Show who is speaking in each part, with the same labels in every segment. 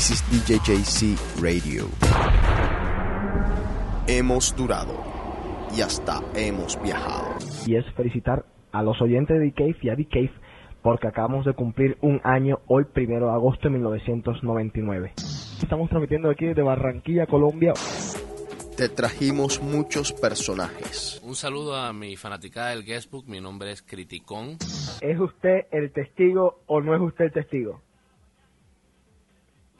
Speaker 1: This is DJJC Radio. Hemos durado y hasta hemos viajado.
Speaker 2: Y es felicitar a los oyentes de The y a The porque acabamos de cumplir un año hoy, primero de agosto de 1999. Estamos transmitiendo aquí desde Barranquilla, Colombia.
Speaker 1: Te trajimos muchos personajes.
Speaker 3: Un saludo a mi fanaticada del Guestbook, mi nombre es Criticón.
Speaker 2: ¿Es usted el testigo o no es usted el testigo?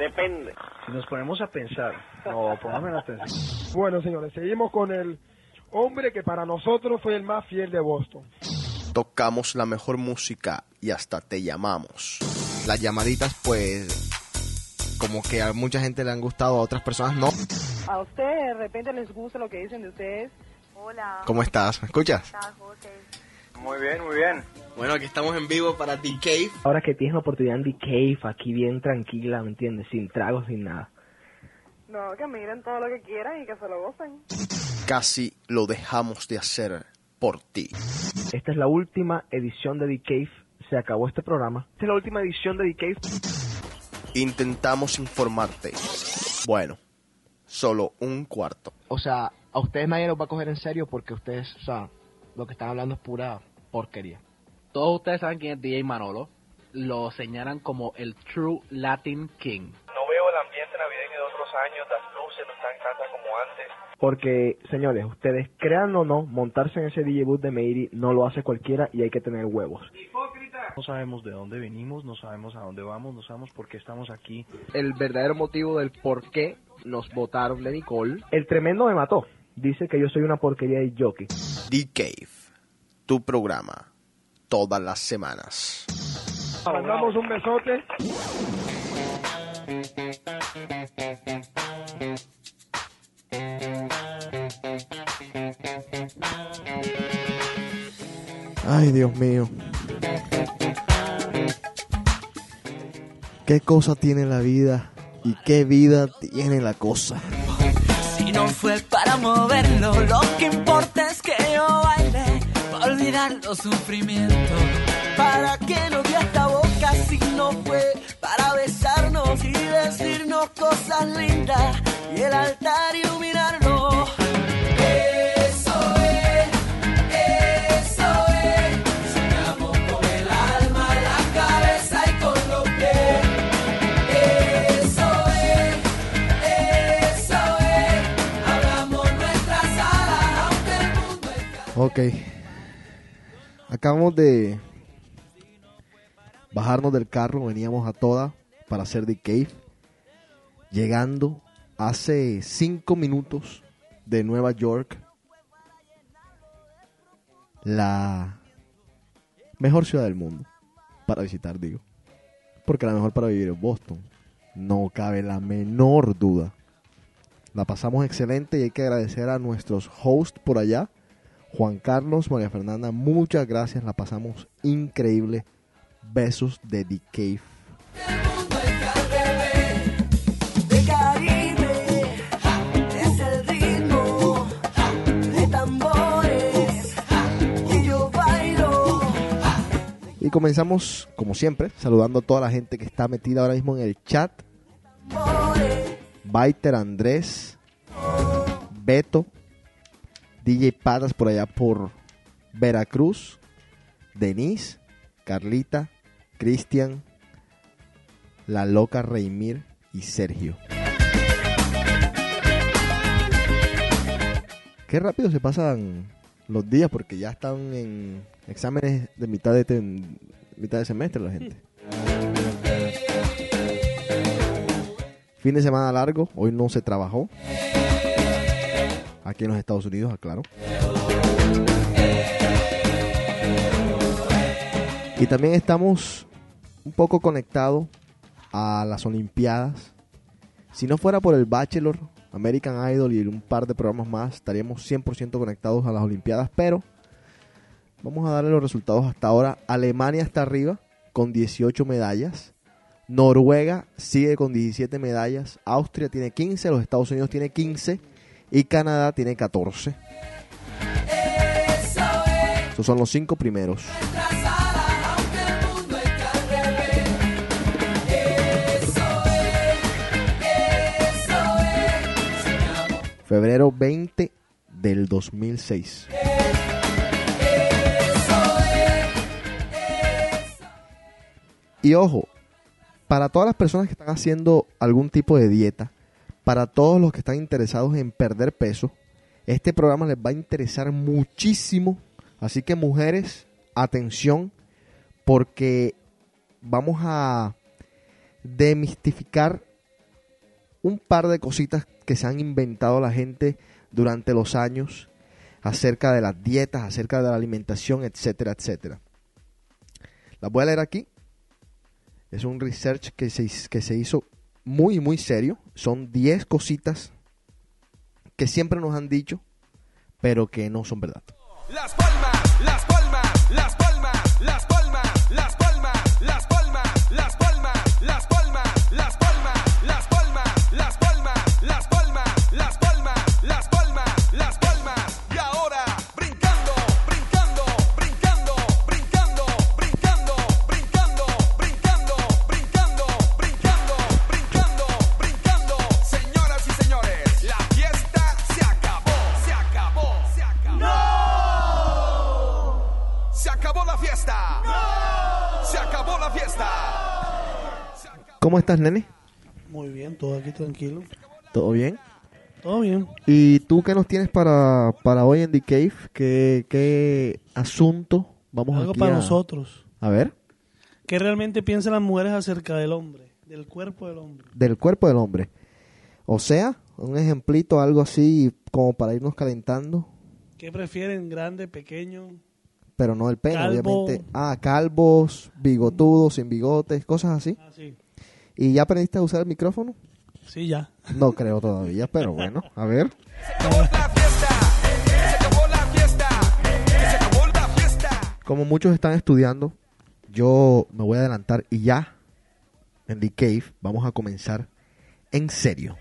Speaker 4: Depende.
Speaker 5: Si nos ponemos a pensar, no, pongamos atención.
Speaker 6: Bueno, señores, seguimos con el hombre que para nosotros fue el más fiel de Boston.
Speaker 1: Tocamos la mejor música y hasta te llamamos. Las llamaditas, pues, como que a mucha gente le han gustado, a otras personas no.
Speaker 7: A ustedes de repente les gusta lo que dicen de ustedes.
Speaker 8: Hola.
Speaker 1: ¿Cómo estás? ¿Me escuchas?
Speaker 4: Muy bien, muy bien.
Speaker 1: Bueno, aquí estamos en vivo para The Cave.
Speaker 2: Ahora que tienes la oportunidad en The Cave, aquí bien tranquila, ¿me entiendes? Sin tragos, sin nada.
Speaker 7: No, que miren todo lo que quieran y que se lo gocen.
Speaker 1: Casi lo dejamos de hacer por ti.
Speaker 2: Esta es la última edición de The Cave. Se acabó este programa. Esta es la última edición de The Cave.
Speaker 1: Intentamos informarte. Bueno, solo un cuarto.
Speaker 2: O sea, a ustedes nadie los va a coger en serio porque ustedes, o sea, lo que están hablando es pura porquería.
Speaker 9: Todos ustedes saben quién es DJ Manolo. Lo señalan como el True Latin King.
Speaker 5: No veo el ambiente navideño de otros años, las luces no están tantas como antes.
Speaker 2: Porque, señores, ustedes crean o no, montarse en ese DJ booth de Meiri no lo hace cualquiera y hay que tener huevos.
Speaker 5: No sabemos de dónde venimos, no sabemos a dónde vamos, no sabemos por qué estamos aquí.
Speaker 2: El verdadero motivo del por qué nos votaron de Nicole. El tremendo me mató. Dice que yo soy una porquería de jockey.
Speaker 1: The Cave, tu programa, todas las semanas.
Speaker 6: Mandamos un besote.
Speaker 1: Ay, Dios mío. ¿Qué cosa tiene la vida y qué vida tiene la cosa?
Speaker 10: Si no fue para moverlo, lo que olvidar los sufrimientos. ¿Para que no vi esta boca si no fue para besarnos y decirnos cosas lindas y el altar iluminarlo? Eso es, eso es, soñamos con el alma, la cabeza y con los pies. Eso es, eso es, hablamos nuestras alas, aunque el mundo es
Speaker 1: Ok. Acabamos de bajarnos del carro, veníamos a toda para hacer The Cave. Llegando hace cinco minutos de Nueva York, la mejor ciudad del mundo para visitar, digo. Porque la mejor para vivir es Boston. No cabe la menor duda. La pasamos excelente y hay que agradecer a nuestros hosts por allá. Juan Carlos, María Fernanda, muchas gracias. La pasamos increíble. Besos de The Cave.
Speaker 10: Y
Speaker 1: comenzamos, como siempre, saludando a toda la gente que está metida ahora mismo en el chat. Baiter Andrés, Beto, DJ Patas por allá por Veracruz, Denise, Carlita, Cristian, La Loca Reimir y Sergio. Qué rápido se pasan los días porque ya están en exámenes de mitad de, mitad de semestre la gente. Fin de semana largo, hoy no se trabajó. Aquí en los Estados Unidos, aclaro. Y también estamos un poco conectados a las Olimpiadas. Si no fuera por el Bachelor, American Idol y un par de programas más, estaríamos 100% conectados a las Olimpiadas. Pero vamos a darle los resultados hasta ahora. Alemania está arriba con 18 medallas. Noruega sigue con 17 medallas. Austria tiene 15. Los Estados Unidos tiene 15 y Canadá tiene 14. Esos son los cinco primeros. Febrero 20 del 2006. Y ojo, para todas las personas que están haciendo algún tipo de dieta, para todos los que están interesados en perder peso, este programa les va a interesar muchísimo. Así que mujeres, atención, porque vamos a demistificar un par de cositas que se han inventado la gente durante los años acerca de las dietas, acerca de la alimentación, etcétera, etcétera. Las voy a leer aquí. Es un research que se, que se hizo muy, muy serio. Son 10 cositas que siempre nos han dicho, pero que no son verdad.
Speaker 8: Las palmas, las palmas, las palmas,
Speaker 1: ¿Cómo estás, nene?
Speaker 11: Muy bien, todo aquí tranquilo.
Speaker 1: ¿Todo bien?
Speaker 11: Todo bien.
Speaker 1: ¿Y tú qué nos tienes para, para hoy en The Cave? ¿Qué, qué asunto vamos
Speaker 11: Algo
Speaker 1: aquí
Speaker 11: para
Speaker 1: a-
Speaker 11: nosotros.
Speaker 1: A ver,
Speaker 11: ¿Qué realmente piensan las mujeres acerca del hombre? Del cuerpo del hombre.
Speaker 1: del cuerpo del hombre. O sea, un ejemplito, algo así como para irnos calentando,
Speaker 11: ¿Qué prefieren? ¿Grande, pequeño?
Speaker 1: pero no el pene,
Speaker 11: Calvo.
Speaker 1: obviamente. Ah, calvos, bigotudos, sin bigotes, cosas así.
Speaker 11: Ah, sí.
Speaker 1: ¿Y ya aprendiste a usar el micrófono?
Speaker 11: Sí, ya.
Speaker 1: No creo todavía, pero bueno, a ver. Como muchos están estudiando, yo me voy a adelantar y ya en The Cave vamos a comenzar en serio.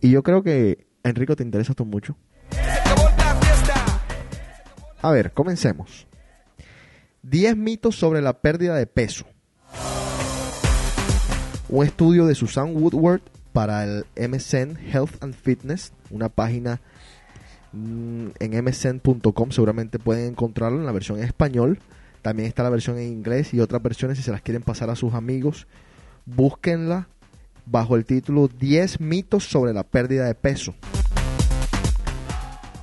Speaker 1: Y yo creo que, Enrico, te interesa esto mucho. A ver, comencemos. 10 mitos sobre la pérdida de peso. Un estudio de Susan Woodward para el MSN Health and Fitness, una página mm, en msn.com, seguramente pueden encontrarlo en la versión en español. También está la versión en inglés y otras versiones si se las quieren pasar a sus amigos. Búsquenla bajo el título 10 mitos sobre la pérdida de peso.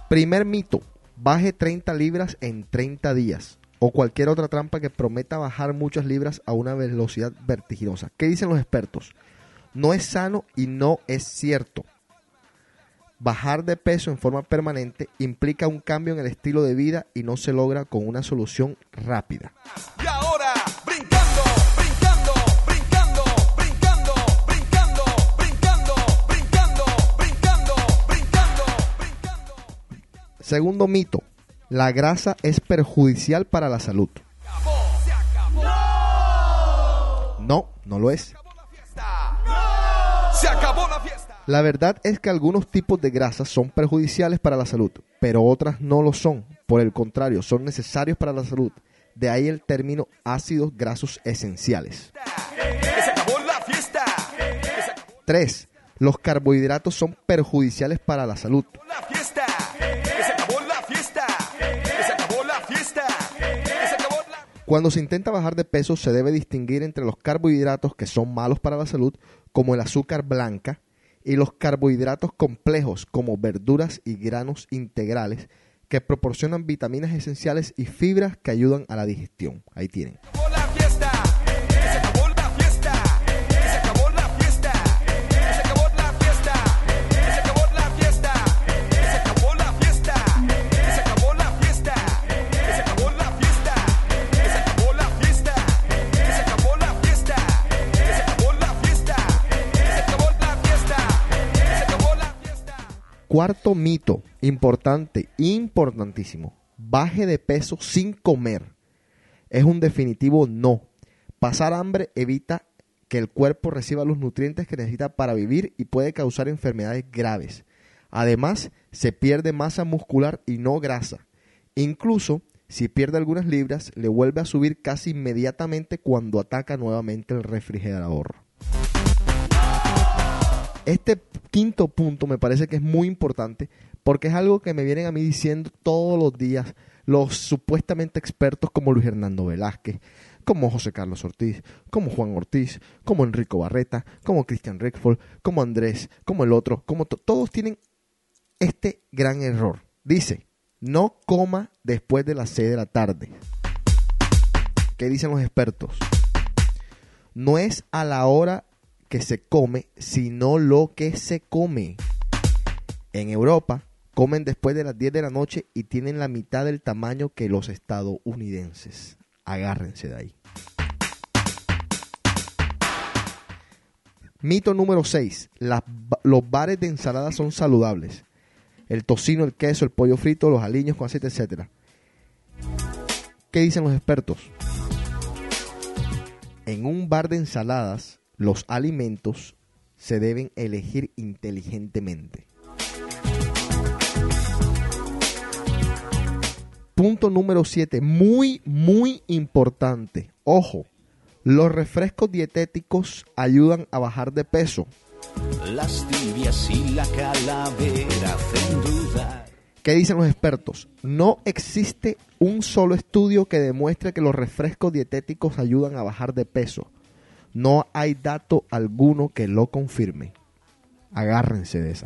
Speaker 1: Primer mito, baje 30 libras en 30 días. O cualquier otra trampa que prometa bajar muchas libras a una velocidad vertiginosa. ¿Qué dicen los expertos? No es sano y no es cierto. Bajar de peso en forma permanente implica un cambio en el estilo de vida y no se logra con una solución rápida. Segundo mito, la grasa es perjudicial para la salud. No, no lo es.
Speaker 8: Se acabó la fiesta.
Speaker 1: La verdad es que algunos tipos de grasas son perjudiciales para la salud, pero otras no lo son. Por el contrario, son necesarios para la salud. De ahí el término ácidos grasos esenciales.
Speaker 8: Que se acabó la fiesta.
Speaker 1: 3. Los carbohidratos son perjudiciales para la salud.
Speaker 8: La
Speaker 1: Cuando se intenta bajar de peso se debe distinguir entre los carbohidratos que son malos para la salud, como el azúcar blanca, y los carbohidratos complejos, como verduras y granos integrales, que proporcionan vitaminas esenciales y fibras que ayudan a la digestión. Ahí tienen. Cuarto mito, importante, importantísimo. Baje de peso sin comer. Es un definitivo no. Pasar hambre evita que el cuerpo reciba los nutrientes que necesita para vivir y puede causar enfermedades graves. Además, se pierde masa muscular y no grasa. Incluso, Si pierde algunas libras, le vuelve a subir casi inmediatamente cuando ataca nuevamente el refrigerador. Este quinto punto me parece que es muy importante porque es algo que me vienen a mí diciendo todos los días los supuestamente expertos como Luis Hernando Velázquez, como José Carlos Ortiz, como Juan Ortiz, como Enrico Barreta, como Christian Rickford, como Andrés, como el otro, como to- todos tienen este gran error. Dice, no coma después de las 6 de la tarde. ¿Qué dicen los expertos? No es a la hora que se come, sino lo que se come. En Europa comen después de las 10 de la noche y tienen la mitad del tamaño que los estadounidenses. Agárrense de ahí. Mito número 6. los bares de ensalada son saludables. El tocino, el queso, el pollo frito, los aliños con aceite, etc. ¿Qué dicen los expertos? En un bar de ensaladas, los alimentos se deben elegir inteligentemente. Punto número 7, muy, muy importante. Ojo, los refrescos dietéticos ayudan a bajar de peso.
Speaker 10: Las tibias y la calavera hacen dudar.
Speaker 1: ¿Qué dicen los expertos? No existe un solo estudio que demuestre que los refrescos dietéticos ayudan a bajar de peso. No hay dato alguno que lo confirme. Agárrense de esa.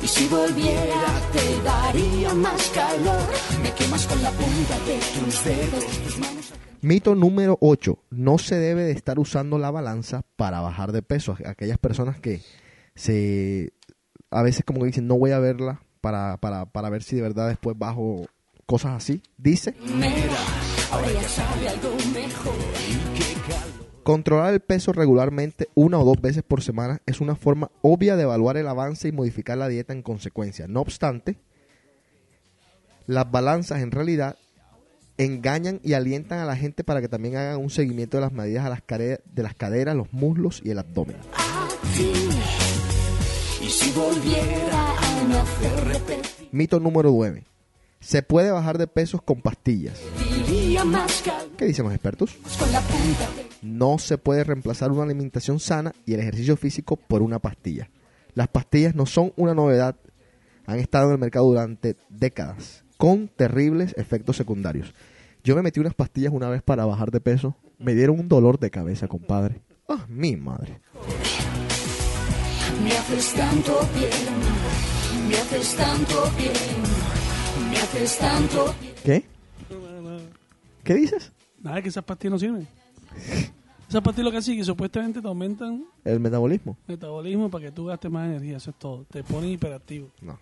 Speaker 10: Y si volviera te daría más calor. Me quemas con la punta de tus dedos. Tus manos
Speaker 1: Mito número 8. No se debe de estar usando la balanza para bajar de peso. Aquellas personas que se a veces como que dicen no voy a verla para, para, para ver si de verdad después bajo cosas así. Dice.
Speaker 10: ahora ya sabe algo mejor.
Speaker 1: Controlar el peso regularmente una o dos veces por semana es una forma obvia de evaluar el avance y modificar la dieta en consecuencia. No obstante, las balanzas en realidad engañan y alientan a la gente para que también hagan un seguimiento de las medidas a las de las caderas, los muslos y el abdomen.
Speaker 10: Y si volviera a nacer repetir,
Speaker 1: Mito número 9. Se puede bajar de pesos con pastillas. ¿Qué dicen los expertos? No se puede reemplazar una alimentación sana y el ejercicio físico por una pastilla. Las pastillas no son una novedad, han estado en el mercado durante décadas, con terribles efectos secundarios. Yo me metí unas pastillas una vez para bajar de peso, me dieron un dolor de cabeza, compadre. Ah, mi madre.
Speaker 10: Me haces tanto bien, me haces tanto bien, me haces tanto bien.
Speaker 1: ¿Qué? ¿Qué dices?
Speaker 11: Nada, que esas pastillas no sirven. Esas pastillas lo que hacen que supuestamente te aumentan
Speaker 1: El metabolismo.
Speaker 11: metabolismo para que tú gastes más energía. Eso es todo. Te ponen hiperactivo.
Speaker 1: No.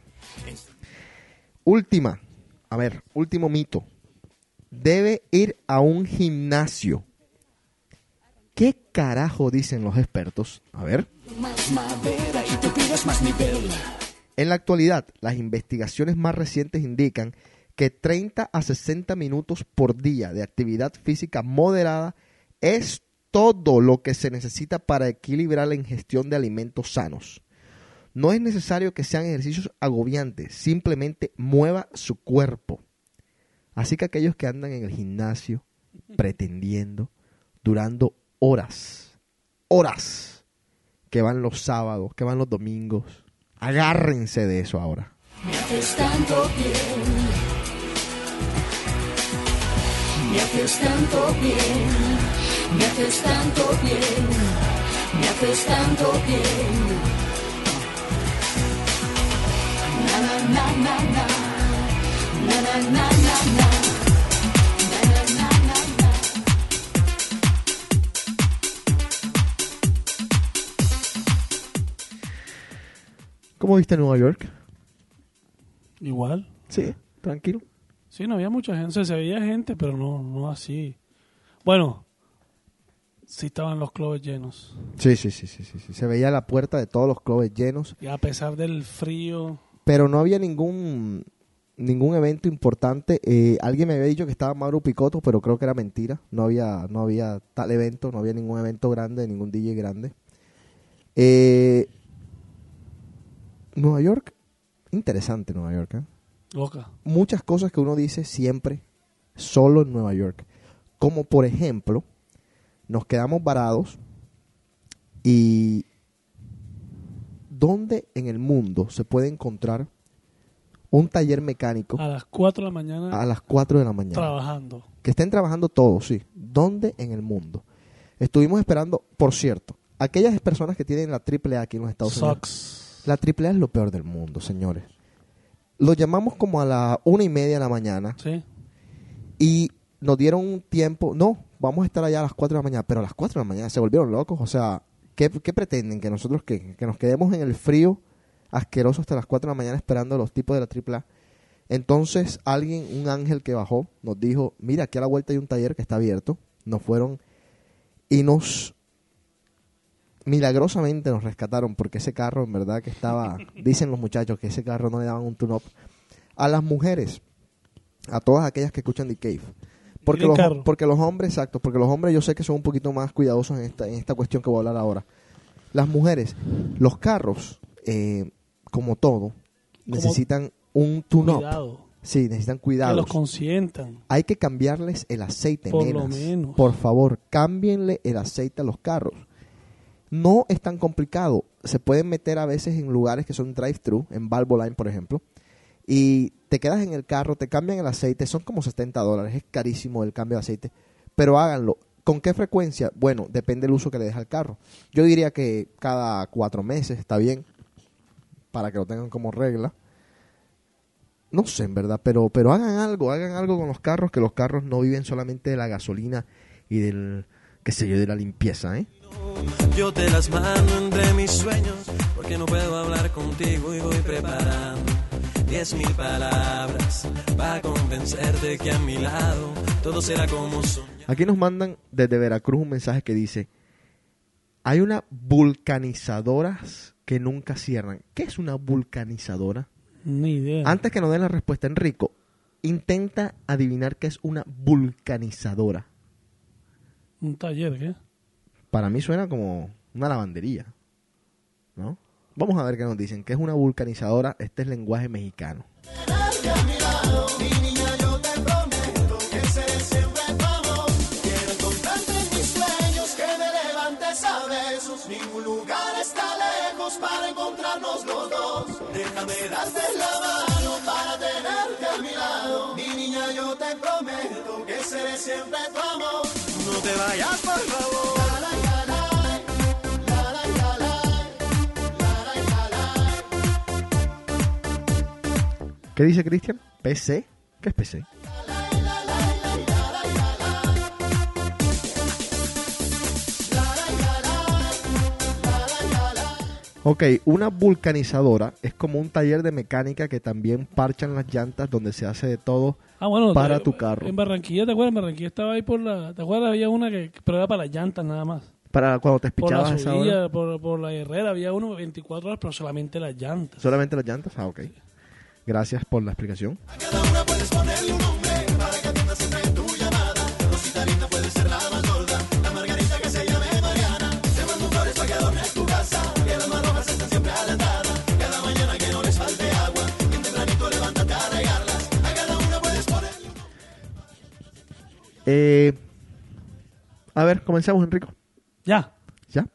Speaker 1: Última. A ver, último mito. Debe ir a un gimnasio. ¿Qué carajo dicen los expertos? A ver.
Speaker 10: Más madera y tú pides más nivel.
Speaker 1: En la actualidad, las investigaciones más recientes indican que 30 a 60 minutos por día de actividad física moderada es todo lo que se necesita para equilibrar la ingestión de alimentos sanos. No es necesario que sean ejercicios agobiantes, simplemente mueva su cuerpo. Así que aquellos que andan en el gimnasio pretendiendo, durando horas, horas, que van los sábados, que van los domingos, agárrense de eso ahora.
Speaker 10: Me haces tanto bien, me haces tanto bien, me haces tanto bien, me haces tanto bien. Na na na na na, na na na na na, na na na na na.
Speaker 1: ¿Cómo viste Nueva York?
Speaker 11: Igual.
Speaker 1: Sí, tranquilo.
Speaker 11: Sí, no había mucha gente. O sea, se veía gente, pero no, no así. Bueno, sí estaban los clubes llenos.
Speaker 1: Sí, sí, sí, sí, sí, sí. Se veía la puerta de todos los clubes llenos,
Speaker 11: Y a pesar del frío,
Speaker 1: pero no había ningún ningún evento importante. Eh, alguien me había dicho que estaba Mauro Picotto, pero creo que era mentira. No había no había tal evento, no había ningún evento grande, ningún DJ grande. Eh, Nueva York, interesante Nueva York, ¿eh?
Speaker 11: Loca.
Speaker 1: muchas cosas que uno dice siempre solo en Nueva York. Como por ejemplo, nos quedamos varados y ¿dónde en el mundo se puede encontrar un taller mecánico
Speaker 11: A las 4 de la mañana
Speaker 1: a las 4 de la mañana?
Speaker 11: trabajando.
Speaker 1: Que estén trabajando todos, sí. ¿Dónde en el mundo? Estuvimos esperando, por cierto, aquellas personas que tienen la AAA aquí en los Estados Unidos.
Speaker 11: Sucks.
Speaker 1: La AAA es lo peor del mundo, señores. Lo llamamos como a la una y media de la mañana
Speaker 11: Sí.
Speaker 1: y nos dieron un tiempo. No, vamos a estar allá a las 4 de la mañana, pero a las 4 de la mañana se volvieron locos. O sea, ¿qué, qué pretenden? ¿Que nosotros que, que nos quedemos en el frío asqueroso hasta las 4 de la mañana esperando a los tipos de la AAA? Entonces, alguien, un ángel que bajó, nos dijo: Mira, aquí a la vuelta hay un taller que está abierto. Nos fueron y nos milagrosamente nos rescataron porque ese carro en verdad que estaba, dicen los muchachos que ese carro no le daban un tune-up a las mujeres, a todas aquellas que escuchan The Cave. Porque los, porque los hombres, exacto, porque los hombres yo sé que son un poquito más cuidadosos en esta, en esta cuestión que voy a hablar ahora. Las mujeres, los carros, eh, como todo, necesitan un tune-up.
Speaker 11: Cuidado.
Speaker 1: Sí, necesitan
Speaker 11: Que
Speaker 1: cuidados.
Speaker 11: los consientan.
Speaker 1: Hay que cambiarles el aceite,
Speaker 11: Por lo
Speaker 1: nenas.
Speaker 11: menos.
Speaker 1: Por favor, cámbienle el aceite a los carros. No es tan complicado. Se pueden meter a veces en lugares que son drive-thru, en Valvoline, por ejemplo, y te quedas en el carro, te cambian el aceite, son como 70 dólares, es carísimo el cambio de aceite, pero háganlo. ¿Con qué frecuencia? Bueno, depende del uso que le deja al carro. Yo diría que cada cuatro meses está bien, para que lo tengan como regla. No sé, en verdad, pero, pero hagan algo, hagan algo con los carros, que los carros no viven solamente de la gasolina y del, qué sé yo, de la limpieza, ¿eh?
Speaker 12: Yo te las mando entre mis sueños, porque no puedo hablar contigo y voy preparando diez mil palabras para convencerte que a mi lado todo será como son.
Speaker 1: Aquí nos mandan desde Veracruz un mensaje que dice, hay una vulcanizadoras que nunca cierran. ¿Qué es una vulcanizadora?
Speaker 11: Ni idea.
Speaker 1: Antes que nos den la respuesta, Enrico, intenta adivinar qué es una vulcanizadora.
Speaker 11: Un taller, ¿qué?
Speaker 1: Para mí suena como una lavandería, ¿no? Vamos a ver qué nos dicen. ¿Qué es una vulcanizadora? Este es lenguaje mexicano.
Speaker 13: Mi niña, yo te prometo que seré siempre tu amor. Quiero encontrarte en mis sueños, que me levantes a besos. Ningún lugar está lejos para encontrarnos los dos. Déjame darte la mano para tenerte a mi lado. Mi niña, yo te prometo que seré siempre tu amor.
Speaker 12: No te vayas, por favor.
Speaker 1: ¿Qué dice Cristian? ¿PC? ¿Qué es PC? Ok, una vulcanizadora es como un taller de mecánica que también parchan las llantas donde se hace de todo
Speaker 11: Ah, bueno,
Speaker 1: para
Speaker 11: te-
Speaker 1: tu carro.
Speaker 11: En Barranquilla, ¿te acuerdas? En Barranquilla estaba ahí por la... ¿Te acuerdas? Había una que... Pero era para las llantas nada más.
Speaker 1: Para cuando te
Speaker 11: Por la
Speaker 1: espichabas a esa hora.
Speaker 11: subida, por, por la Herrera, había uno 24 horas, pero solamente las llantas.
Speaker 1: ¿Solamente las llantas? Ah, ok. Gracias por la explicación.
Speaker 13: Puedes ponerle un nombre para que atienda siempre tu llamada. Rosita linda puede ser la más gorda. La margarita que se llame Mariana. Te mando flores para que adornes tu casa. Que las más rojas estén siempre adelantadas. Cada mañana que no les falte agua. Bien tempranito levántate a regarlas. A cada una puedes ponerle un
Speaker 1: Eh, a ver, comencemos, Enrico.
Speaker 11: Ya.
Speaker 1: ¿Ya?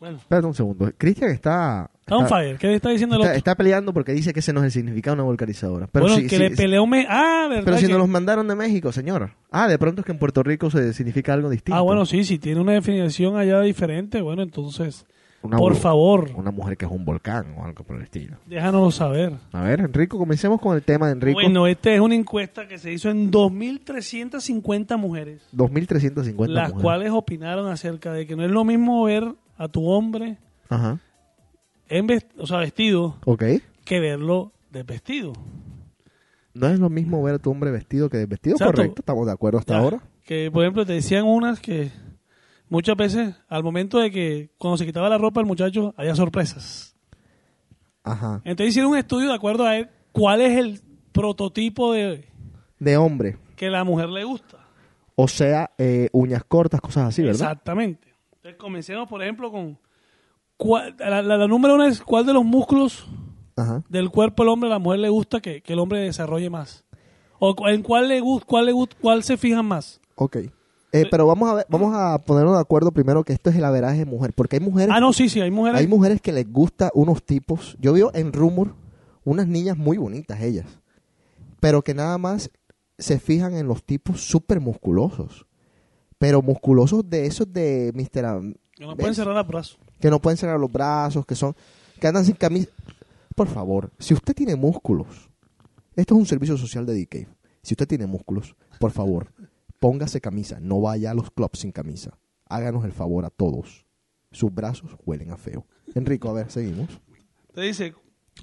Speaker 11: Bueno.
Speaker 1: Espérate un segundo. Cristian está...
Speaker 11: Está on fire. ¿Qué le está diciendo el
Speaker 1: está,
Speaker 11: otro?
Speaker 1: está peleando porque dice que ese no es el significado de una vulcanizadora. Pero
Speaker 11: bueno,
Speaker 1: sí,
Speaker 11: que le peleó me... Ah, ¿verdad?
Speaker 1: Pero si
Speaker 11: que-
Speaker 1: nos los mandaron de México, señor. Ah, de pronto es que en Puerto Rico se significa algo distinto.
Speaker 11: Ah, bueno, sí, si tiene una definición allá diferente, bueno, entonces,
Speaker 1: Una
Speaker 11: por favor,
Speaker 1: Una mujer que es un volcán o algo por el estilo.
Speaker 11: déjanoslo saber.
Speaker 1: A ver, Enrico, comencemos con el tema de Enrico.
Speaker 11: Bueno, esta es una encuesta que se hizo en 2.350 mujeres,
Speaker 1: 2.350
Speaker 11: las
Speaker 1: mujeres.
Speaker 11: cuales opinaron acerca de que no es lo mismo ver a tu hombre
Speaker 1: Ajá.
Speaker 11: En vest- o sea, vestido que verlo desvestido.
Speaker 1: No es lo mismo ver a tu hombre vestido que desvestido,
Speaker 11: Exacto.
Speaker 1: correcto. Estamos de acuerdo hasta
Speaker 11: Ya,
Speaker 1: ahora.
Speaker 11: Que, por ejemplo, te decían unas que muchas veces, al momento de que cuando se quitaba la ropa el muchacho, había sorpresas.
Speaker 1: Ajá.
Speaker 11: Entonces hicieron un estudio de acuerdo a él cuál es el prototipo de
Speaker 1: De hombre.
Speaker 11: que la mujer le gusta.
Speaker 1: O sea, eh, uñas cortas, cosas así, ¿verdad?
Speaker 11: Exactamente. Entonces comencemos, por ejemplo, con... cuál- la, la- la número uno es cuál de los músculos
Speaker 1: Ajá.
Speaker 11: del cuerpo del hombre a la mujer le gusta que, que el hombre desarrolle más? ¿O en cuál le gusta, cuál le gusta, cuál se fijan más?
Speaker 1: Ok. Eh, pero vamos a ver, vamos a ponernos de acuerdo primero que esto es el averaje de mujer, porque hay mujeres,
Speaker 11: Ah, no, sí, sí, hay mujeres.
Speaker 1: hay mujeres que les gusta unos tipos. Yo veo en Rumor unas niñas muy bonitas ellas, pero que nada más se fijan en los tipos súper musculosos, pero musculosos de esos de Mr.
Speaker 11: Que no pueden cerrar los brazos.
Speaker 1: que no pueden cerrar los brazos, que son que andan sin camisa. Por favor, si usted tiene músculos, esto es un servicio social de DK. Si usted tiene músculos, por favor, póngase camisa, no vaya a los clubs sin camisa. Háganos el favor a todos. Sus brazos huelen a feo. Enrico, a ver, seguimos.
Speaker 11: Te dice,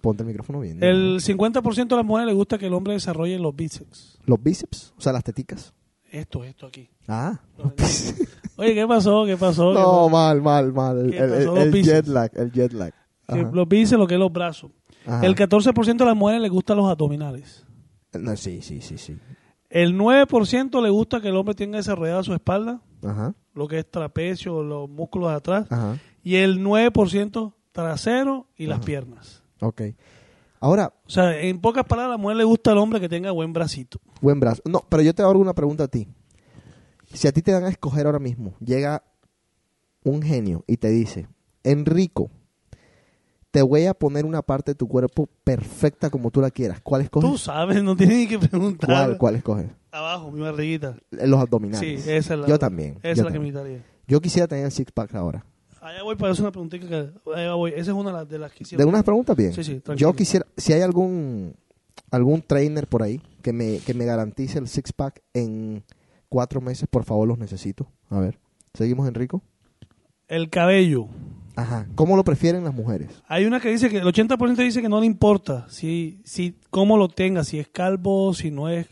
Speaker 1: Ponte el micrófono bien.
Speaker 11: el 50% de las mujeres le gusta que el hombre desarrolle los bíceps.
Speaker 1: Los bíceps, o sea, las teticas.
Speaker 11: Esto, esto aquí.
Speaker 1: Ah.
Speaker 11: Oye, ¿qué pasó? ¿Qué pasó? ¿Qué
Speaker 1: No,
Speaker 11: pasó?
Speaker 1: mal, mal, mal. El,
Speaker 11: ¿Qué
Speaker 1: el-
Speaker 11: pasó?
Speaker 1: el
Speaker 11: Los bíceps.
Speaker 1: jet lag, el jet lag.
Speaker 11: Los bíceps, lo que es los brazos.
Speaker 1: Ajá.
Speaker 11: El 14% de las mujeres le gustan los abdominales.
Speaker 1: No, sí, sí, sí, sí.
Speaker 11: El 9% le gusta que el hombre tenga desarrollada su espalda,
Speaker 1: Ajá,
Speaker 11: lo que es trapecio, los músculos de atrás.
Speaker 1: ajá.
Speaker 11: Y el 9% trasero y las piernas.
Speaker 1: Ok. Ahora,
Speaker 11: O sea, en pocas palabras, a la mujer le gusta al hombre que tenga buen bracito.
Speaker 1: Buen brazo. No, pero yo te hago una pregunta a ti. Si a ti te dan a escoger ahora mismo, llega un genio y te dice, Enrico, te voy a poner una parte de tu cuerpo perfecta como tú la quieras. ¿Cuál escoges?
Speaker 11: Tú sabes, no tienes ni que preguntar.
Speaker 1: ¿Cuál, cuál escoges?
Speaker 11: Abajo, mi barriguita.
Speaker 1: Los abdominales.
Speaker 11: Sí, esa es la-
Speaker 1: Yo también.
Speaker 11: esa es la que me gustaría.
Speaker 1: Yo quisiera tener el six pack ahora.
Speaker 11: Allá voy para hacer una preguntita que... Allá voy. Esa es una de las, de las que hicieron.
Speaker 1: ¿De unas preguntas bien?
Speaker 11: Sí, sí, tranquilo.
Speaker 1: Yo quisiera, si hay algún algún trainer por ahí que me, que me garantice el six pack en cuatro meses, por favor, los necesito. A ver, seguimos, Enrico.
Speaker 11: El cabello.
Speaker 1: Ajá. ¿Cómo lo prefieren las mujeres?
Speaker 11: Hay una que dice que el 80% dice que no le importa si, si cómo lo tenga, si es calvo, si no es,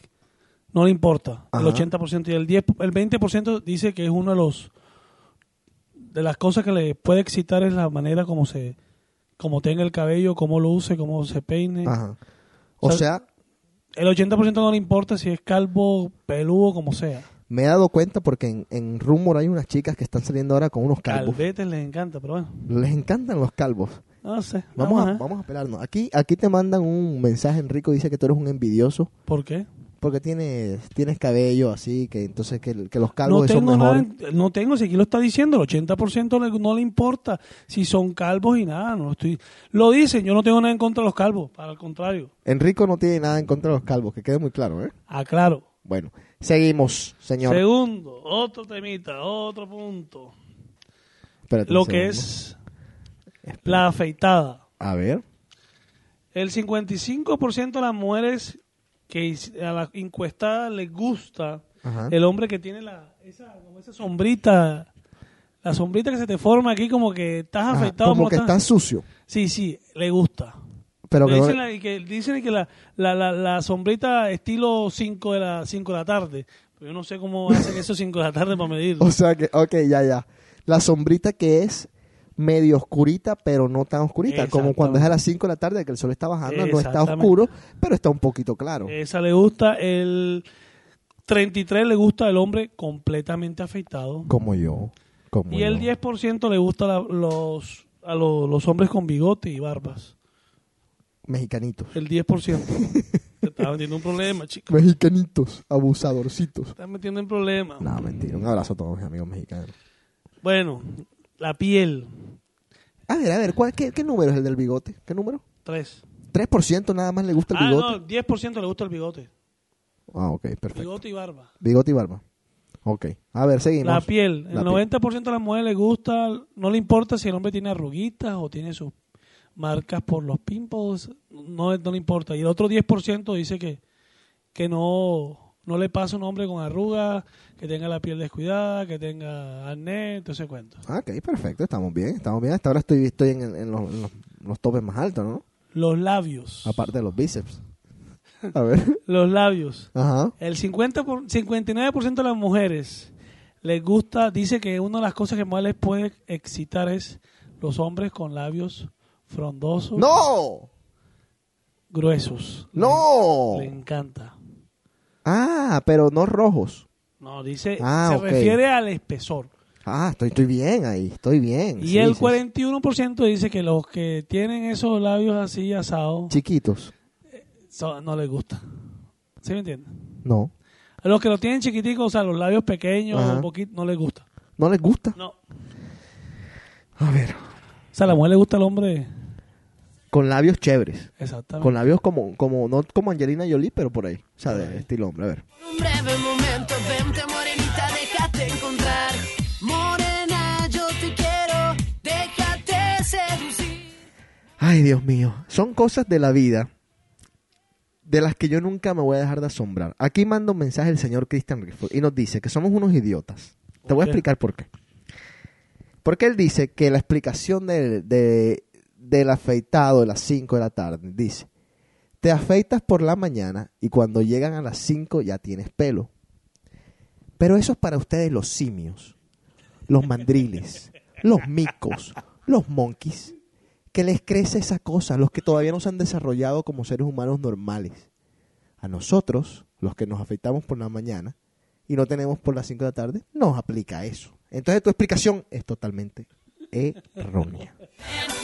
Speaker 11: no le importa.
Speaker 1: Ajá.
Speaker 11: El 80% y el 10, el 20% dice que es uno de los de las cosas que le puede excitar es la manera como se como tenga el cabello, cómo lo use, cómo se peine.
Speaker 1: Ajá. O sea,
Speaker 11: el 80% no le importa si es calvo, peludo, como sea.
Speaker 1: Me he dado cuenta porque en, en Rumor hay unas chicas que están saliendo ahora con unos calvos.
Speaker 11: Calvetes les encanta, pero bueno,
Speaker 1: Les encantan los calvos.
Speaker 11: no sé.
Speaker 1: Vamos, a, vamos a pelarnos. Aquí, aquí te mandan un mensaje, Enrico, dice que tú eres un envidioso.
Speaker 11: ¿Por qué?
Speaker 1: Porque tienes, tienes cabello así, que entonces que, que los calvos
Speaker 11: No
Speaker 1: son
Speaker 11: tengo, nada,
Speaker 1: mejores.
Speaker 11: en- no tengo, si aquí lo está diciendo, el 80% le- no le importa si son calvos y nada, no estoy, lo dicen, yo no tengo nada en contra de los calvos, para el contrario,
Speaker 1: Enrico no tiene nada en contra de los calvos, que quede muy claro, ¿eh?
Speaker 11: aclaro.
Speaker 1: Bueno, seguimos, señor.
Speaker 11: Segundo, otro temita, otro punto,
Speaker 1: Espérate
Speaker 11: lo que es la afeitada.
Speaker 1: A ver.
Speaker 11: El 55% de las mujeres que a la encuestada les gusta
Speaker 1: Ajá.
Speaker 11: el hombre que tiene la esa, como esa sombrita, la sombrita que se te forma aquí como que estás
Speaker 1: Ajá,
Speaker 11: afeitado.
Speaker 1: como
Speaker 11: pero
Speaker 1: que
Speaker 11: estás-
Speaker 1: está sucio.
Speaker 11: Sí, sí, le gusta.
Speaker 1: Pero no-
Speaker 11: dicen, la, que, dicen que la, la, la, la sombrita estilo 5 de la 5 de la tarde. Pero yo no sé cómo hacen esos 5 de la tarde para medirlo.
Speaker 1: O sea que, ok, ya, ya. La sombrita que es medio oscurita, pero no tan oscurita. Como cuando es a las 5 de la tarde que el sol está bajando, no está oscuro, pero está un poquito claro.
Speaker 11: Esa le gusta. El 33 le gusta el hombre completamente afeitado.
Speaker 1: Como yo. Como
Speaker 11: Y el
Speaker 1: yo.
Speaker 11: 10% le gusta la- los, a lo- los hombres con bigote y barbas.
Speaker 1: Mexicanitos.
Speaker 11: El 10%. Te estás metiendo en un problema, chico.
Speaker 1: Mexicanitos, abusadorcitos.
Speaker 11: Te estás metiendo en problemas.
Speaker 1: No, mentira. Un abrazo a todos mis amigos mexicanos.
Speaker 11: Bueno, la piel.
Speaker 1: A ver, a ver, ¿cuál, qué, qué número es el del bigote? ¿Qué número?
Speaker 11: 3.
Speaker 1: 3% nada más le gusta el
Speaker 11: Ah,
Speaker 1: bigote.
Speaker 11: no, 10% le gusta el bigote.
Speaker 1: Ah, ok, perfecto.
Speaker 11: Bigote y barba.
Speaker 1: Bigote y barba. Ok. A ver, seguimos.
Speaker 11: La piel. El
Speaker 1: La piel.
Speaker 11: 90% de las mujeres le gusta, no le importa si el hombre tiene arruguitas o tiene sus marcas por los pimples, no, no le importa. Y el otro 10% dice que, que no, no le pasa a un hombre con arrugas, que tenga la piel descuidada, que tenga acné, todo ese cuento.
Speaker 1: Ah, Ok, perfecto. Estamos bien, estamos bien. Hasta ahora estoy, estoy en, en los, en los- los topes más altos, ¿no?
Speaker 11: Los labios.
Speaker 1: Aparte de los bíceps. A ver.
Speaker 11: Los labios.
Speaker 1: Ajá.
Speaker 11: El 50 por- 59% de las mujeres les gusta, dice que una de las cosas que más les puede excitar es los hombres con labios frondosos.
Speaker 1: ¡No!
Speaker 11: Gruesos.
Speaker 1: ¡No!
Speaker 11: Le encanta.
Speaker 1: Ah, pero no rojos.
Speaker 11: No, dice,
Speaker 1: Ah,
Speaker 11: se refiere al espesor.
Speaker 1: Ah, estoy, estoy bien ahí, estoy bien.
Speaker 11: Y
Speaker 1: sí,
Speaker 11: el
Speaker 1: sí,
Speaker 11: 41% dice que los que tienen esos labios así asados
Speaker 1: Chiquitos.
Speaker 11: so- no les gusta. ¿Sí me entiendes?
Speaker 1: No.
Speaker 11: A los que lo tienen chiquiticos, o sea, los labios pequeños,
Speaker 1: Ajá.
Speaker 11: un poquito, no les gusta.
Speaker 1: ¿No les gusta?
Speaker 11: No.
Speaker 1: A ver.
Speaker 11: O sea, a la mujer le gusta el hombre.
Speaker 1: Con labios chéveres.
Speaker 11: Exactamente.
Speaker 1: Con labios como, como, no como Angelina Jolie, pero por ahí. O sea, de estilo hombre. A ver.
Speaker 10: Un breve momento, vente morenita, déjate encontrar. Morena, yo te quiero, déjate seducir.
Speaker 1: Ay, Dios mío. Son cosas de la vida de las que yo nunca me voy a dejar de asombrar. Aquí manda un mensaje el señor Christian Riffle y nos dice que somos unos idiotas. Te voy a explicar por qué. Porque él dice que la explicación de, de- del afeitado de las 5 de la tarde dice, te afeitas por la mañana y cuando llegan a las 5 ya tienes pelo. Pero eso es para ustedes los simios, los mandriles, los micos, los monkeys, que les crece esa cosa, los que todavía no se han desarrollado como seres humanos normales. A nosotros, los que nos afeitamos por la mañana y no tenemos por las 5 de la tarde, nos aplica eso. Entonces tu explicación es totalmente errónea.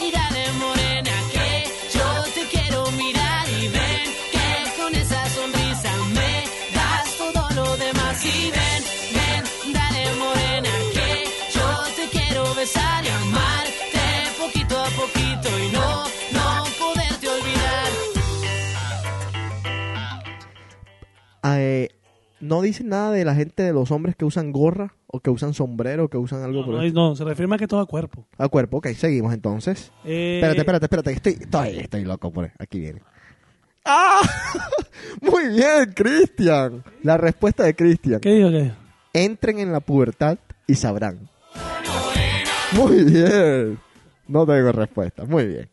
Speaker 10: Y dale morena que yo te quiero mirar y ven que con esa sonrisa me das todo lo demás y ven, ven, dale morena que yo te quiero besar y amarte poquito a poquito y no, no poderte olvidar.
Speaker 1: Eh, no dicen nada de la gente de los hombres que usan gorra o que usan sombrero o que usan algo por
Speaker 11: No, no, se refiere más que todo a cuerpo.
Speaker 1: A cuerpo, ok, seguimos entonces.
Speaker 11: Eh,
Speaker 1: Espérate, espérate, espérate, estoy, estoy, estoy loco por ahí. Aquí viene. ¡Ah! Muy bien, Cristian. La respuesta de Cristian.
Speaker 11: ¿Qué dijo? ¿Qué dijo?
Speaker 1: Entren en la pubertad y sabrán. Muy bien. No tengo respuesta. Muy bien.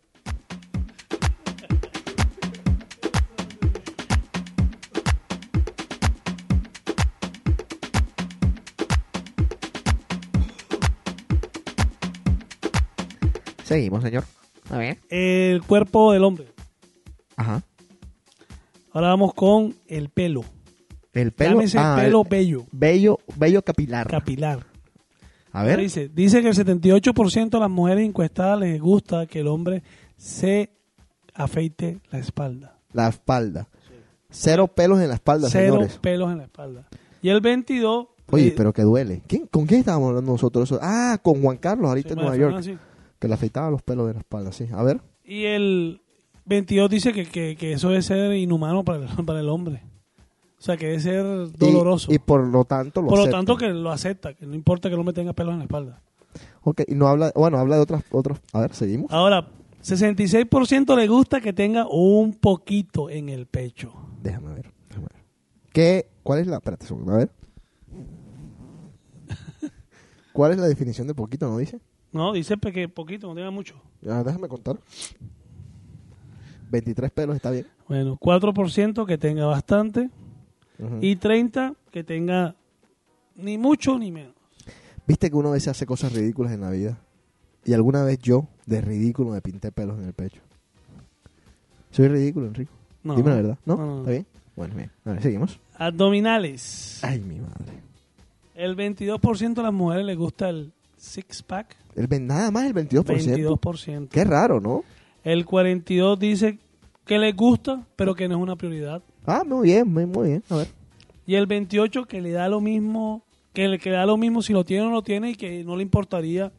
Speaker 1: Seguimos, señor. A ver.
Speaker 11: El cuerpo del hombre.
Speaker 1: Ajá.
Speaker 11: Ahora vamos con el pelo.
Speaker 1: El pelo.
Speaker 11: Llámese
Speaker 1: ah,
Speaker 11: pelo
Speaker 1: el-
Speaker 11: bello.
Speaker 1: Bello, bello capilar.
Speaker 11: Capilar.
Speaker 1: A ver.
Speaker 11: Dice, dice que el 78% de las mujeres encuestadas les gusta que el hombre se afeite la espalda.
Speaker 1: La espalda. Cero pelos en la espalda,
Speaker 11: Cero
Speaker 1: señores.
Speaker 11: pelos en la espalda. Y el 22...
Speaker 1: Oye,
Speaker 11: eh,
Speaker 1: pero que duele. ¿Quién, ¿Con quién estábamos hablando nosotros? Ah, con Juan Carlos, ahorita
Speaker 11: Sí,
Speaker 1: en Nueva York.
Speaker 11: Fernanda,
Speaker 1: Que le afeitaba los pelos de la espalda, sí. A ver.
Speaker 11: Y el 22 dice que, que, que eso debe ser inhumano para el, para el hombre. O sea, que debe ser doloroso.
Speaker 1: Y, por lo tanto lo
Speaker 11: Por lo tanto, que lo acepta, que no importa que el hombre tenga pelos en la espalda.
Speaker 1: Ok, y no habla, bueno, habla de otras, otros. A ver, seguimos.
Speaker 11: Ahora, 66% le gusta que tenga un poquito en el pecho.
Speaker 1: Déjame ver. déjame ver. ¿Qué, ¿Cuál es la, espérate a ver. ¿Cuál es la definición de poquito, no dice?
Speaker 11: No, dice que poquito, no tenga mucho.
Speaker 1: Déjame contar. 23 pelos, está bien.
Speaker 11: Bueno, 4% que tenga bastante y 30% que tenga ni mucho ni menos.
Speaker 1: ¿Viste que uno a veces hace cosas ridículas en la vida? Y alguna vez yo, de ridículo, me pinté pelos en el pecho. Soy ridículo, Enrico.
Speaker 11: No.
Speaker 1: Dime la verdad. ¿No?
Speaker 11: No.
Speaker 1: ¿Está bien? Bueno, bien. A ver, seguimos.
Speaker 11: Abdominales.
Speaker 1: Ay, mi madre.
Speaker 11: El 22% de las mujeres les gusta el six pack.
Speaker 1: El, nada más el 22%.
Speaker 11: 22%.
Speaker 1: Qué raro, ¿no?
Speaker 11: El 42% dice que les gusta, pero que no es una prioridad.
Speaker 1: Ah, muy bien, muy, muy bien. A ver.
Speaker 11: Y el 28 que le da lo mismo, que le que da lo mismo si lo tiene o no lo tiene y que no le importaría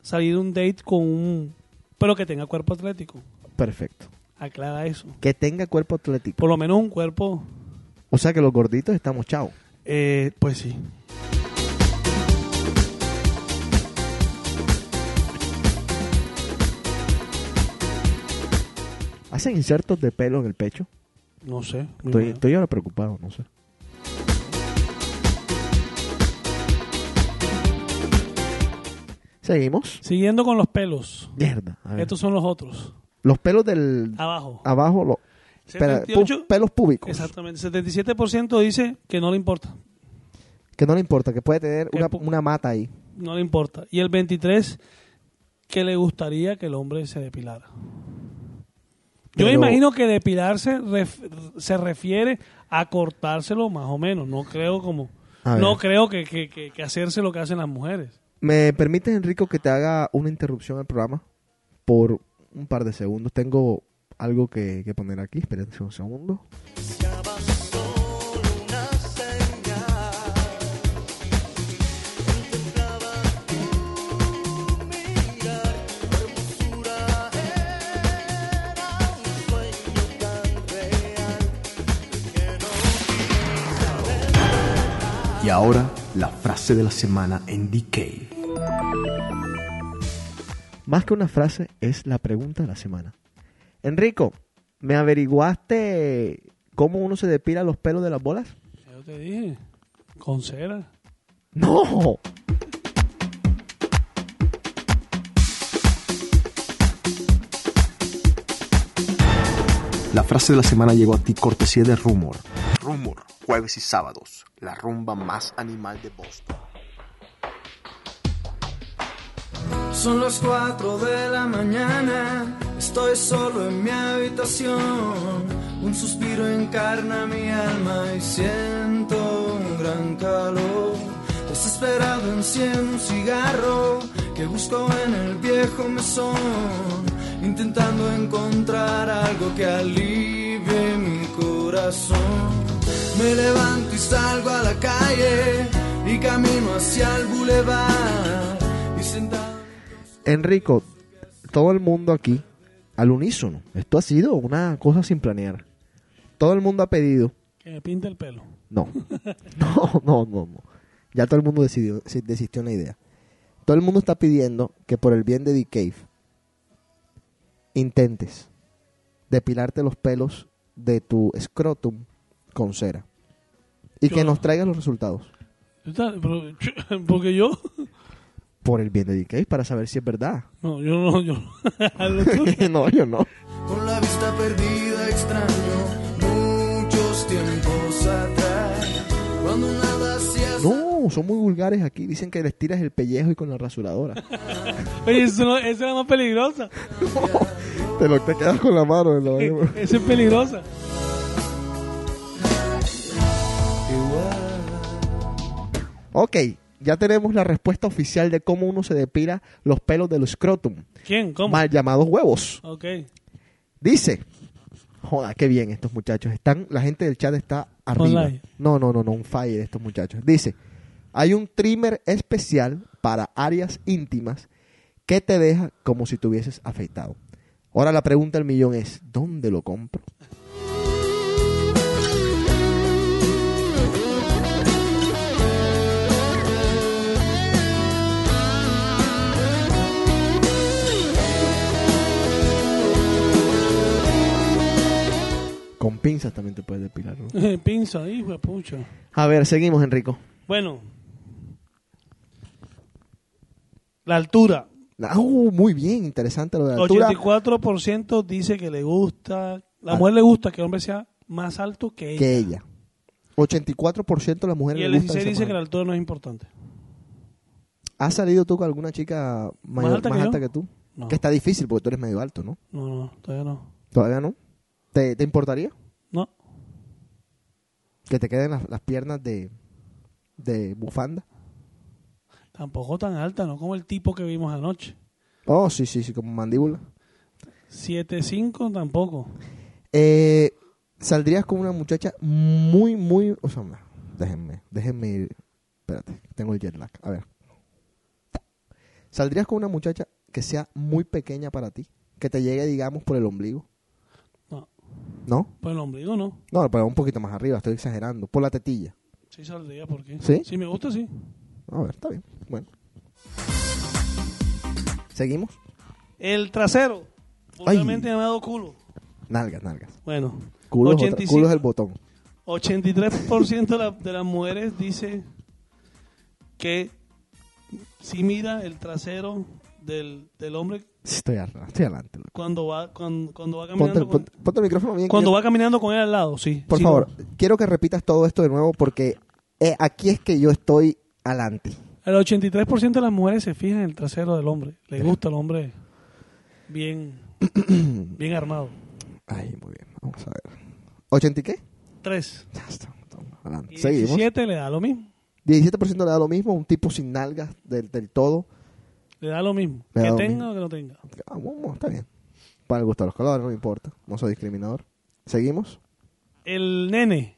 Speaker 11: salir de un date con un pero que tenga cuerpo atlético.
Speaker 1: Perfecto.
Speaker 11: Aclara eso.
Speaker 1: Que tenga cuerpo atlético.
Speaker 11: Por lo menos un cuerpo
Speaker 1: O sea que los gorditos estamos chavos.
Speaker 11: eh, pues sí.
Speaker 1: ¿Hacen insertos de pelo en el pecho?
Speaker 11: No sé.
Speaker 1: Estoy, ahora preocupado, no sé. Seguimos.
Speaker 11: Siguiendo con los pelos.
Speaker 1: Mierda. a ver.
Speaker 11: Estos son los otros.
Speaker 1: Los pelos del...
Speaker 11: Abajo.
Speaker 1: Abajo, lo- espera,
Speaker 11: 78.
Speaker 1: pu- pelos públicos.
Speaker 11: Exactamente. 77% dice que no le importa.
Speaker 1: Que no le importa, que puede tener
Speaker 11: Que
Speaker 1: una, una mata ahí.
Speaker 11: No le importa. Y el 23 que le gustaría que el hombre se depilara. Yo me
Speaker 1: Pero-
Speaker 11: imagino que depilarse ref- se refiere a cortárselo más o menos. No creo como no creo que, que, que- que hacerse lo que hacen las mujeres.
Speaker 1: ¿Me permites, Enrico, que te haga una interrupción al programa por un par de segundos? Tengo algo que, poner aquí. Espérense un segundo.
Speaker 14: Y ahora, la frase de la semana en DK.
Speaker 1: Más que una frase, es la pregunta de la semana. Enrico, ¿me averiguaste cómo uno se depila los pelos de las bolas?
Speaker 11: Yo te dije, con cera.
Speaker 1: ¡No!
Speaker 14: La frase de la semana llegó a ti cortesía de Rumor. Rumor, jueves y sábados, la rumba más animal de Boston.
Speaker 13: Son las 4 de la mañana, estoy solo en mi habitación. Un suspiro encarna mi alma y siento un gran calor. Desesperado enciendo un cigarro que busco en el viejo mesón, intentando encontrar algo que alivie mi corazón. Me levanto y salgo a la calle y camino hacia el bulevar y sentado.
Speaker 1: Enrico, todo el mundo aquí, al unísono, esto ha sido una cosa sin planear. Todo el mundo ha pedido.
Speaker 11: Que me pinte el pelo.
Speaker 1: No, no, no, no, no. Ya todo el mundo decidió, se- desistió en la idea. Todo el mundo está pidiendo que por el bien de The Cave intentes depilarte los pelos de tu scrotum con cera. Y que nos traigas los resultados.
Speaker 11: Está- pero- Porque yo.
Speaker 1: Por el bien de Cave, para saber si es verdad.
Speaker 11: No, yo no. Yo,
Speaker 1: no, yo no.
Speaker 13: Con la vista perdida extraño muchos tiempos atrás. Cuando nada hacía
Speaker 1: No, son muy vulgares aquí. Dicen que les tiras el pellejo y con la rasuradora.
Speaker 11: Oye, eso no- esa es la más peligrosa.
Speaker 1: te lo te quedas con la mano. en la-
Speaker 11: Esa es peligrosa.
Speaker 1: Ok, ya tenemos la respuesta oficial de cómo uno se depila los pelos del scrotum.
Speaker 11: ¿Quién? ¿Cómo?
Speaker 1: Mal llamados huevos.
Speaker 11: Ok.
Speaker 1: Dice, joda, qué bien estos muchachos. Están, la gente del chat está arriba.
Speaker 11: Online.
Speaker 1: No, no, no, no, un fire estos muchachos. Dice, hay un trimmer especial para áreas íntimas que te deja como si tuvieses afeitado. Ahora la pregunta del millón es, ¿dónde lo compro? Con pinzas también te puedes depilar. ¿no?
Speaker 11: Pinza, hijo de pucha.
Speaker 1: A ver, seguimos, Enrico.
Speaker 11: Bueno. La altura.
Speaker 1: Ah, uh, muy bien, interesante lo de la altura.
Speaker 11: 84% dice que le gusta. La
Speaker 1: Ah.
Speaker 11: mujer le gusta que el hombre sea más alto que ella.
Speaker 1: que ella. 84% de las mujeres
Speaker 11: Y el
Speaker 1: le gusta
Speaker 11: 16
Speaker 1: que
Speaker 11: dice
Speaker 1: sea
Speaker 11: que la altura no es importante.
Speaker 1: ¿Has salido tú con alguna chica mayor,
Speaker 11: alta
Speaker 1: más
Speaker 11: que
Speaker 1: alta
Speaker 11: yo?
Speaker 1: que tú?
Speaker 11: No.
Speaker 1: Que está difícil porque tú eres medio alto, ¿no?
Speaker 11: No, no, todavía no.
Speaker 1: ¿Todavía no? ¿Te, te importaría?
Speaker 11: No.
Speaker 1: Que te queden las, las piernas de, de bufanda.
Speaker 11: Tampoco tan alta, no como el tipo que vimos anoche.
Speaker 1: Oh, sí, sí, sí, como mandíbula.
Speaker 11: 7'5 tampoco.
Speaker 1: Eh, ¿Saldrías con una muchacha muy, muy... O sea, no, déjenme, déjenme ir. Espérate, tengo el jet lag. A ver. ¿Saldrías con una muchacha que sea muy pequeña para ti? Que te llegue, digamos, por el ombligo.
Speaker 11: No. Por el ombligo no.
Speaker 1: No, pero un poquito más arriba, estoy exagerando. Por la tetilla.
Speaker 11: Sí saldría, ¿por qué?
Speaker 1: ¿Sí?
Speaker 11: Si me gusta, sí.
Speaker 1: A ver, está bien. Bueno. ¿Seguimos?
Speaker 11: El trasero. Vulgarmente llamado culo.
Speaker 1: Nalgas, nalgas.
Speaker 11: Bueno.
Speaker 1: Culo, es otra-
Speaker 11: 85.
Speaker 1: culo es el botón.
Speaker 11: 83% de, la- de las mujeres dice que si mira el trasero del, del hombre
Speaker 1: Sí, Estoy, ar- estoy adelante. loco.
Speaker 11: cuando va cuando, cuando va
Speaker 1: Ponte,
Speaker 11: caminando
Speaker 1: el-
Speaker 11: con,
Speaker 1: ponte- ponte el micrófono bien.
Speaker 11: cuando
Speaker 1: yo-
Speaker 11: va caminando con él al lado, sí.
Speaker 1: Por
Speaker 11: Sí,
Speaker 1: favor,
Speaker 11: no.
Speaker 1: quiero que repitas todo esto de nuevo porque eh, aquí es que yo estoy adelante.
Speaker 11: El 83% de las mujeres se fijan en el trasero del hombre. Le gusta el hombre bien bien armado.
Speaker 1: Ay, muy bien. Vamos a ver. ¿80 y qué?
Speaker 11: 3.
Speaker 1: Ya está. adelante.
Speaker 11: Y
Speaker 1: Seguimos.
Speaker 11: 17 le da lo mismo.
Speaker 1: 17% le da lo mismo, un tipo sin nalgas del, del todo.
Speaker 11: Le da lo mismo.
Speaker 1: Le
Speaker 11: que tenga
Speaker 1: mismo.
Speaker 11: o que no tenga.
Speaker 1: Ah, bueno, está bien. Para el gusto de los colores, no me importa. No soy discriminador. ¿Seguimos?
Speaker 11: El nene.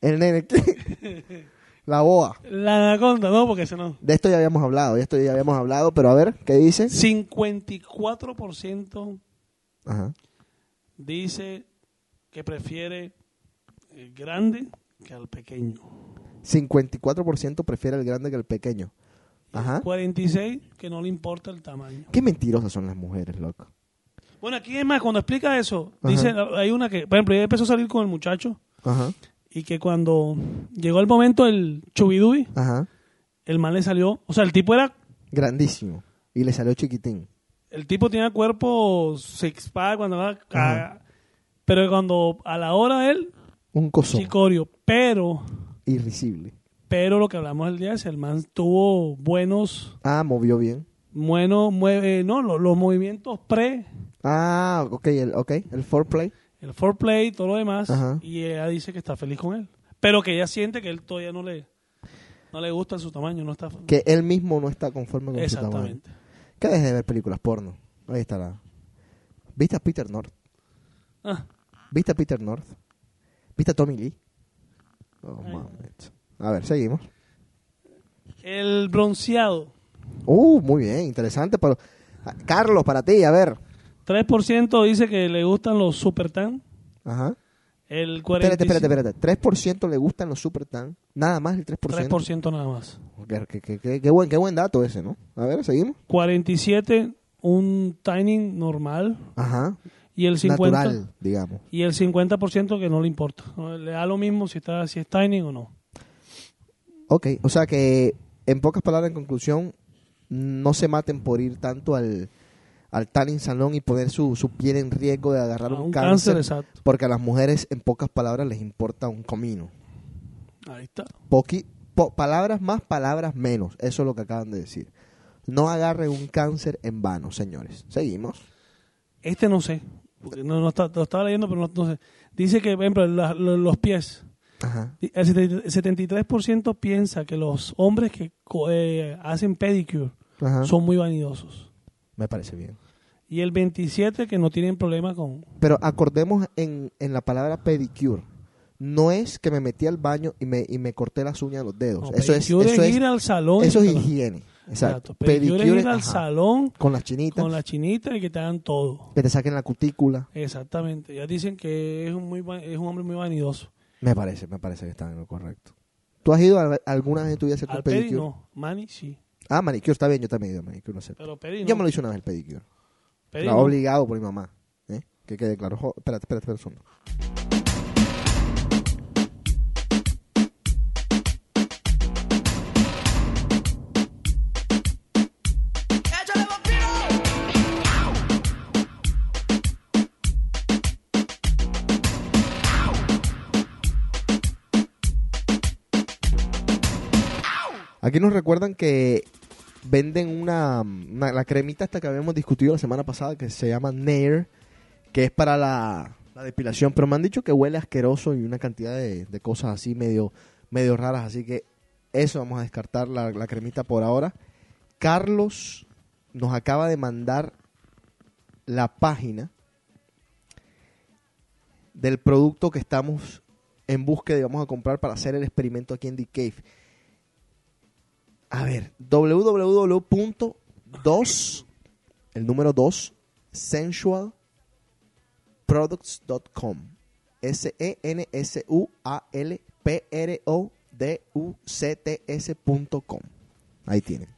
Speaker 1: El nene. ¿qué? La boa.
Speaker 11: La anaconda, no, porque ese no.
Speaker 1: De esto ya habíamos hablado, de esto ya habíamos hablado, pero a ver, ¿qué dice?
Speaker 11: 54%
Speaker 1: Ajá.
Speaker 11: dice que prefiere el grande que al pequeño.
Speaker 1: 54% prefiere el grande que el pequeño. Ajá.
Speaker 11: 46% que no le importa el tamaño.
Speaker 1: Qué mentirosas son las mujeres, loco.
Speaker 11: Bueno, aquí es más, cuando explica eso,
Speaker 1: Ajá.
Speaker 11: dice, hay una que, por ejemplo, ella empezó a salir con el muchacho
Speaker 1: Ajá.
Speaker 11: y que cuando llegó el momento del chubidubi, el man le salió, o sea, el tipo era,
Speaker 1: Grandísimo. Y le salió chiquitín.
Speaker 11: el tipo tenía cuerpo six pack cuando va pero cuando a la hora de él,
Speaker 1: Un cosón.
Speaker 11: chicorio, pero,
Speaker 1: Irrisible.
Speaker 11: Pero lo que hablamos el día es el man tuvo buenos,
Speaker 1: Ah, movió bien.
Speaker 11: buenos, mueve, no, los, los movimientos pre,
Speaker 1: Ah, ok, el, okay, el foreplay.
Speaker 11: el foreplay, todo lo demás,
Speaker 1: Ajá.
Speaker 11: y ella dice que está feliz con él, pero que ella siente que él todavía no le, no le gusta su tamaño, no está,
Speaker 1: Que él mismo no está conforme con su tamaño.
Speaker 11: exactamente.
Speaker 1: Que deje de ver películas porno. Ahí está la... ¿Viste a Peter North?
Speaker 11: Ah.
Speaker 1: ¿Viste a Peter North? ¿Viste a Tommy Lee? Oh, mames. A ver, seguimos.
Speaker 11: El bronceado.
Speaker 1: Uh, muy bien, interesante. Pero, ah, Carlos, para ti, a ver.
Speaker 11: 3% dice que le gustan los super tan.
Speaker 1: Ajá.
Speaker 11: El 45%,
Speaker 1: Espérate, espérate, espérate. 3% le gustan los super tan. Nada más el 3%.
Speaker 11: 3% nada más.
Speaker 1: Qué, qué- qué- qué- qué buen, qué buen dato ese, ¿no? A ver, seguimos.
Speaker 11: 47 un timing normal
Speaker 1: Ajá.
Speaker 11: y el 50
Speaker 1: Natural, digamos.
Speaker 11: y el 50% que no le importa. Le da lo mismo si está si es timing o no.
Speaker 1: Ok, o sea que, en pocas palabras, en conclusión, no se maten por ir tanto al, al tanning salón y poner su, su piel en riesgo de agarrar
Speaker 11: A
Speaker 1: un,
Speaker 11: un
Speaker 1: cáncer,
Speaker 11: cáncer,
Speaker 1: porque a las mujeres, en pocas palabras, les importa un comino.
Speaker 11: Ahí está.
Speaker 1: Poqui- po- palabras más, palabras menos. Eso es lo que acaban de decir. No agarren un cáncer en vano, señores. Seguimos.
Speaker 11: Este no sé. porque No, no está, lo estaba leyendo, pero no, no sé. Dice que, por ejemplo, la- lo- los pies.
Speaker 1: Ajá.
Speaker 11: El 70 73% piensa que los hombres que co- eh, hacen pedicure
Speaker 1: Ajá.
Speaker 11: son muy vanidosos.
Speaker 1: Me parece bien.
Speaker 11: Y el 27% que no tienen problema con...
Speaker 1: Pero acordemos en, en la palabra pedicure. No es que me metí al baño y me, y me corté las uñas de los dedos.
Speaker 11: No,
Speaker 1: eso es,
Speaker 11: pedicure
Speaker 1: eso
Speaker 11: es
Speaker 1: es,
Speaker 11: ir al salón.
Speaker 1: eso es higiene. Exacto.
Speaker 11: Pedicure, es ir al
Speaker 1: ajá.
Speaker 11: salón
Speaker 1: Con las chinitas.
Speaker 11: con la chinita y que te hagan todo.
Speaker 1: Que te saquen la cutícula.
Speaker 11: Exactamente. Ya dicen que es un, muy, es un hombre muy vanidoso.
Speaker 1: Me parece, me parece que están en lo correcto. ¿Tú has ido a- alguna vez en tu vida a hacerte
Speaker 11: Al
Speaker 1: un
Speaker 11: pedi
Speaker 1: pedicure?
Speaker 11: no. Mani sí.
Speaker 1: Ah, manicure está bien, yo también he ido a manicure. No sé.
Speaker 11: Pero pedi
Speaker 1: Yo
Speaker 11: no.
Speaker 1: me lo hice una vez el pedicure. Era
Speaker 11: no.
Speaker 1: obligado por mi mamá. ¿eh? Que quede claro. Jo- espérate, espérate, espérate un segundo. Aquí nos recuerdan que venden una, la cremita esta que habíamos discutido la semana pasada que se llama Nair, que es para la, la depilación, pero me han dicho que huele asqueroso y una cantidad de, de cosas así medio, medio raras, así que eso vamos a descartar la, la cremita por ahora. Carlos nos acaba de mandar la página del producto que estamos en búsqueda y vamos a comprar para hacer el experimento aquí en The Cave. A ver, www.2, el número 2, sensualproducts.com. S-E-N-S-U-A-L-P-R-O-D-U-C-T-S.com. Ahí tienen.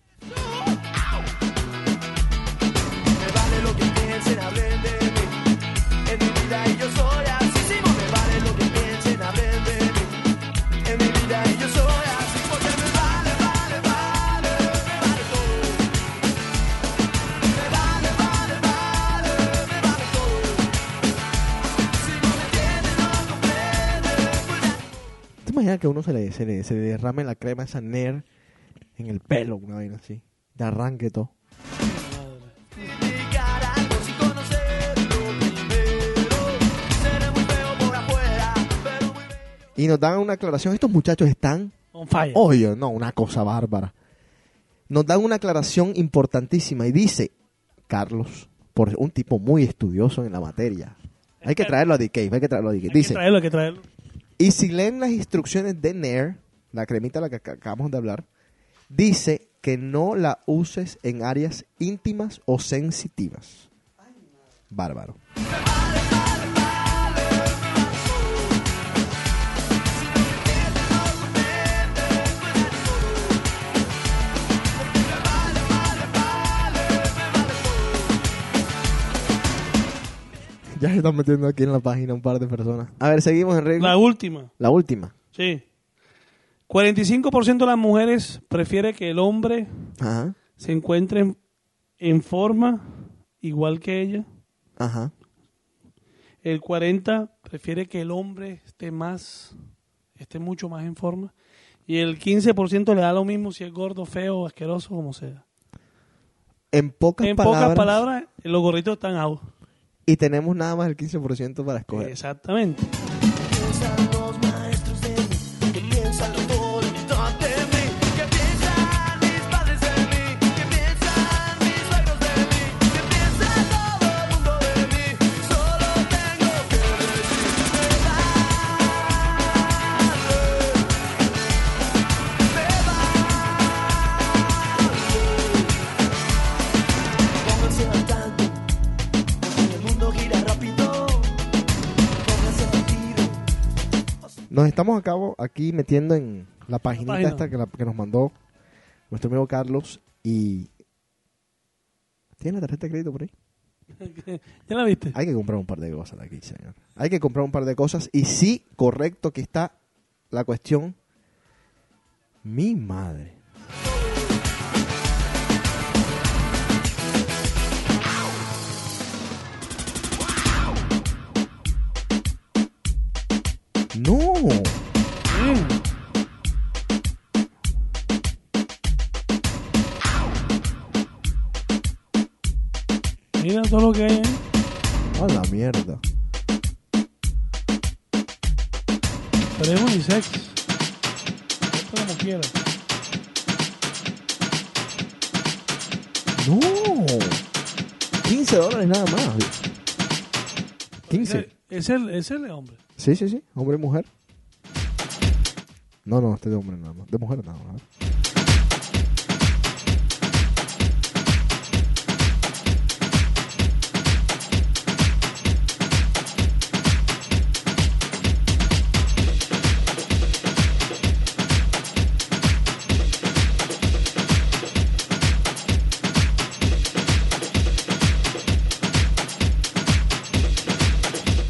Speaker 1: Imaginas que a uno se le, se le, se le derrame la crema esa NER en el pelo, una vaina así? De arranque todo. Y nos dan una aclaración. Estos muchachos están
Speaker 11: On fire.
Speaker 1: Oye, no, una cosa bárbara. Nos dan una aclaración importantísima y dice, Carlos, por un tipo muy estudioso en la materia, hay que traerlo a DK, hay que traerlo a DK.
Speaker 11: Hay que
Speaker 1: Dice,
Speaker 11: traerlo, hay que traerlo.
Speaker 1: Y si leen las instrucciones de Nair, la cremita de la que ac- acabamos de hablar, dice que no la uses en áreas íntimas o sensitivas. Bárbaro. Ya se están metiendo aquí en la página un par de personas. A ver, seguimos, Enrique.
Speaker 11: La última.
Speaker 1: La última.
Speaker 11: Sí. 45% de las mujeres prefiere que el hombre
Speaker 1: Ajá.
Speaker 11: se encuentre en, en forma igual que ella.
Speaker 1: Ajá.
Speaker 11: El 40 prefiere que el hombre esté más, esté mucho más en forma. Y el 15% le da lo mismo si es gordo, feo, asqueroso, como sea.
Speaker 1: En pocas
Speaker 11: en
Speaker 1: palabras.
Speaker 11: pocas palabras, los gorritos están out.
Speaker 1: Y tenemos nada más el 15% para escoger.
Speaker 11: Exactamente.
Speaker 1: Nos estamos a cabo aquí metiendo en la paginita
Speaker 11: página.
Speaker 1: esta que, la- que nos mandó nuestro amigo Carlos y... ¿Tiene la tarjeta de crédito por ahí?
Speaker 11: ¿Ya la viste?
Speaker 1: Hay que comprar un par de cosas aquí, señor. Hay que comprar un par de cosas. Y sí, correcto, que está la cuestión. Mi madre. No.
Speaker 11: Mira todo lo que hay. ¿eh?
Speaker 1: A la mierda.
Speaker 11: Pero es unisex. Esto como quiera.
Speaker 1: No. 15 dólares nada más. 15.
Speaker 11: Es el, es el hombre.
Speaker 1: Sí, sí, sí. Hombre y mujer. No, no, este de hombre nada. De mujer nada.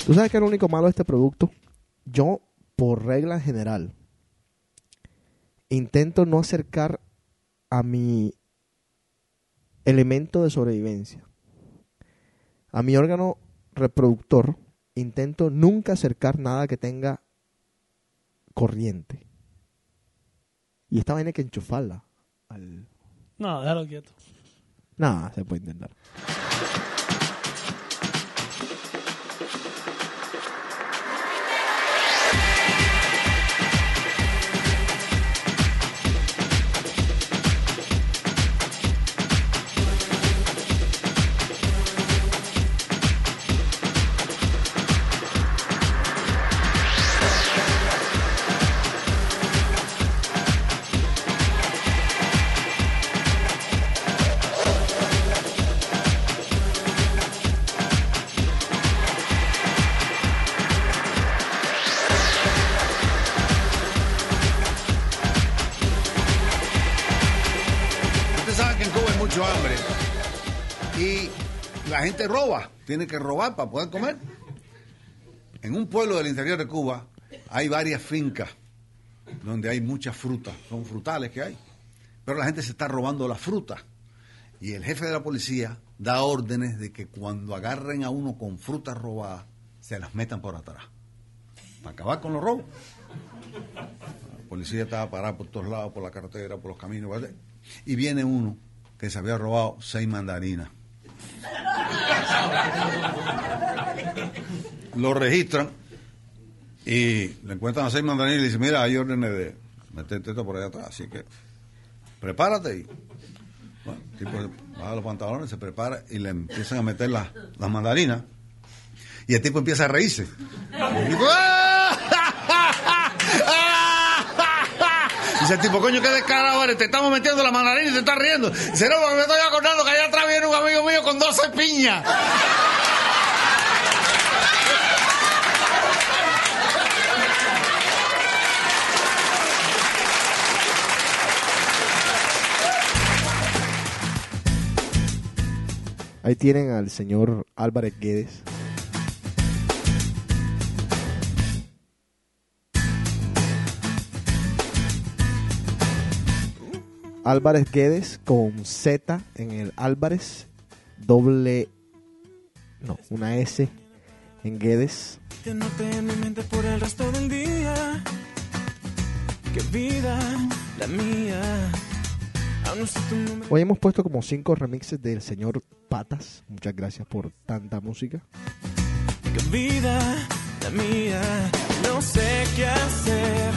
Speaker 1: ¿Tú sabes qué es lo único malo de este producto? Yo, por regla general, intento no acercar a mi elemento de sobrevivencia, a mi órgano reproductor, intento nunca acercar nada que tenga corriente. Y esta vaina hay que enchufarla. Al...
Speaker 11: No, déjalo quieto.
Speaker 1: Nada, se puede intentar.
Speaker 15: Tiene que robar para poder comer. En un pueblo del interior de Cuba hay varias fincas donde hay muchas frutas, son frutales que hay, pero la gente se está robando la fruta y el jefe de la policía da órdenes de que cuando agarren a uno con frutas robadas se las metan por atrás para acabar con los robos. La policía estaba parada por todos lados, por la carretera, por los caminos. Y viene uno que se había robado seis mandarinas. Lo registran y le encuentran a seis mandarinas y le dicen, mira, hay órdenes de meterte esto por allá atrás. Así que prepárate y. Bueno, el tipo baja los pantalones, se prepara y le empiezan a meter las las mandarinas. Y el tipo empieza a reírse. Y ¡Ah! Dice el tipo, coño, qué descarado eres, te estamos metiendo la mandarina y te estás riendo. Dice, no, porque me estoy acordando que allá atrás viene un amigo mío con 12 piñas.
Speaker 1: Ahí tienen al señor Álvarez Guedes. Álvarez Guedes con Z en el Álvarez, doble, no, una S en Guedes.
Speaker 13: Que no en mi mente por el resto del día. Qué vida la mía. No sé.
Speaker 1: Hoy hemos puesto como cinco remixes del señor Patas. Muchas gracias por tanta música.
Speaker 13: Qué vida la mía. No sé qué hacer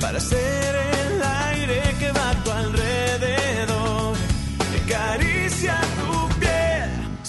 Speaker 13: para ser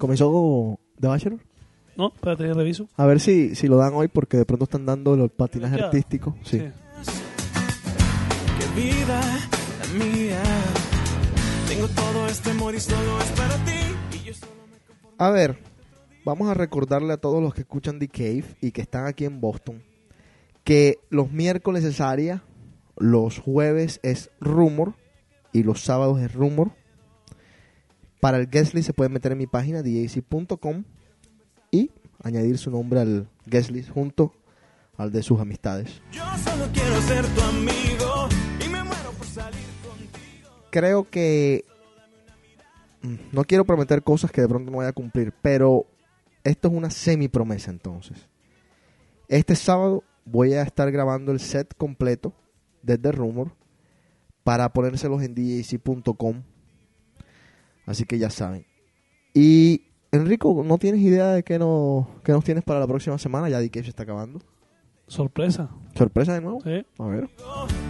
Speaker 1: ¿Comenzó The Bachelor?
Speaker 11: No, espérate, ya reviso.
Speaker 1: A ver si, si lo dan hoy porque de pronto están dando el patinaje artístico. Sí.
Speaker 11: Sí.
Speaker 13: Qué vida la mía. Tengo todo este amor y solo es para ti. Y yo solo me
Speaker 1: A ver, vamos a recordarle a todos los que escuchan The Cave y que están aquí en Boston que los miércoles es Aria, los jueves es Rumor y los sábados es Rumor. Para el guest list se pueden meter en mi página djc.com y añadir su nombre al guest list junto al de sus amistades.
Speaker 13: Yo solo quiero ser tu amigo y me muero por salir contigo.
Speaker 1: creo que mm, no quiero prometer cosas que de pronto no vaya a cumplir, pero esto es una semi promesa entonces. Este sábado voy a estar grabando el set completo desde Rumor para ponérselos en djc.com. Así que ya saben. Y Enrico, ¿no tienes idea de qué, no, qué nos tienes para la próxima semana? Ya di que se está acabando.
Speaker 11: Sorpresa.
Speaker 1: ¿Sorpresa de nuevo?
Speaker 11: Sí.
Speaker 1: A ver.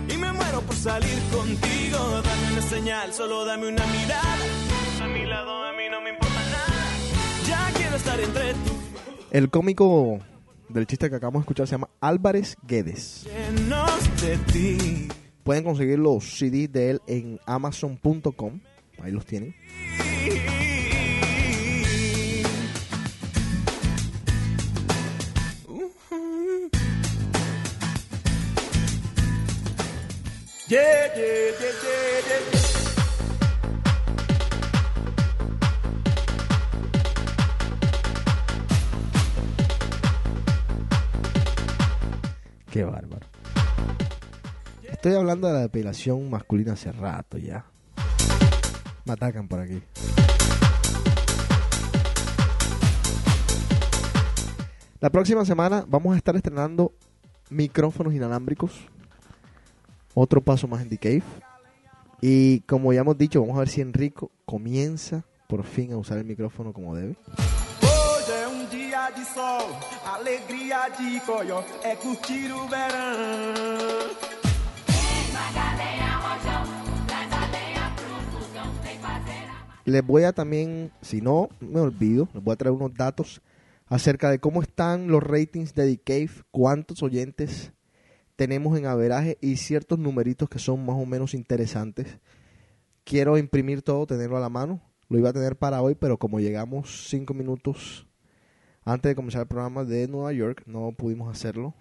Speaker 13: Y me muero por salir contigo. Dame una señal, solo dame una mirada. A mi lado, a mí no me importa nada. Ya quiero estar entre tus
Speaker 1: El cómico del chiste que acabamos de escuchar se llama Álvarez Guedes.
Speaker 13: de ti.
Speaker 1: Pueden conseguir los CDs de él en amazon.com. Ahí los tienen.
Speaker 13: Yeah, yeah, yeah, yeah, yeah.
Speaker 1: Qué bárbaro. Estoy hablando de la depilación masculina hace rato ya. Me atacan por aquí. La próxima semana vamos a estar estrenando micrófonos inalámbricos. Otro paso más en The Cave. Y como ya hemos dicho, vamos a ver si Enrico comienza por fin a usar el micrófono como debe.
Speaker 16: Hoje é um dia de sol, alegria de coió, é curtir o verão.
Speaker 1: Les voy a también, si no me olvido, les voy a traer unos datos acerca de cómo están los ratings de The Cave, cuántos oyentes tenemos en averaje y ciertos numeritos que son más o menos interesantes. Quiero imprimir todo, tenerlo a la mano. Lo iba a tener para hoy, pero como llegamos cinco minutos antes de comenzar el programa de Nueva York, no pudimos hacerlo.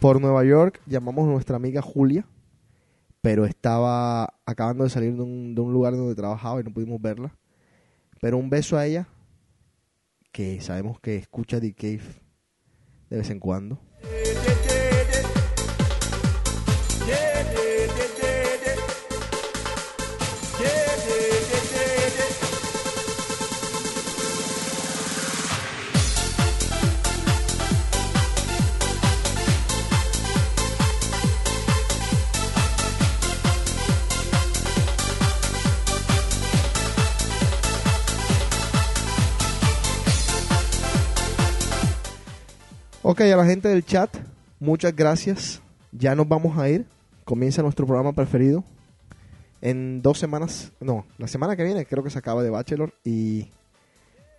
Speaker 1: Por Nueva York llamamos a nuestra amiga Julia, pero estaba acabando de salir de un, de un lugar donde trabajaba y no pudimos verla. Pero un beso a ella que sabemos que escucha The Cave de vez en cuando. Ok, a la gente del chat, muchas gracias. Ya nos vamos a ir. Comienza nuestro programa preferido. En dos semanas, no, la semana que viene creo que se acaba de Bachelor y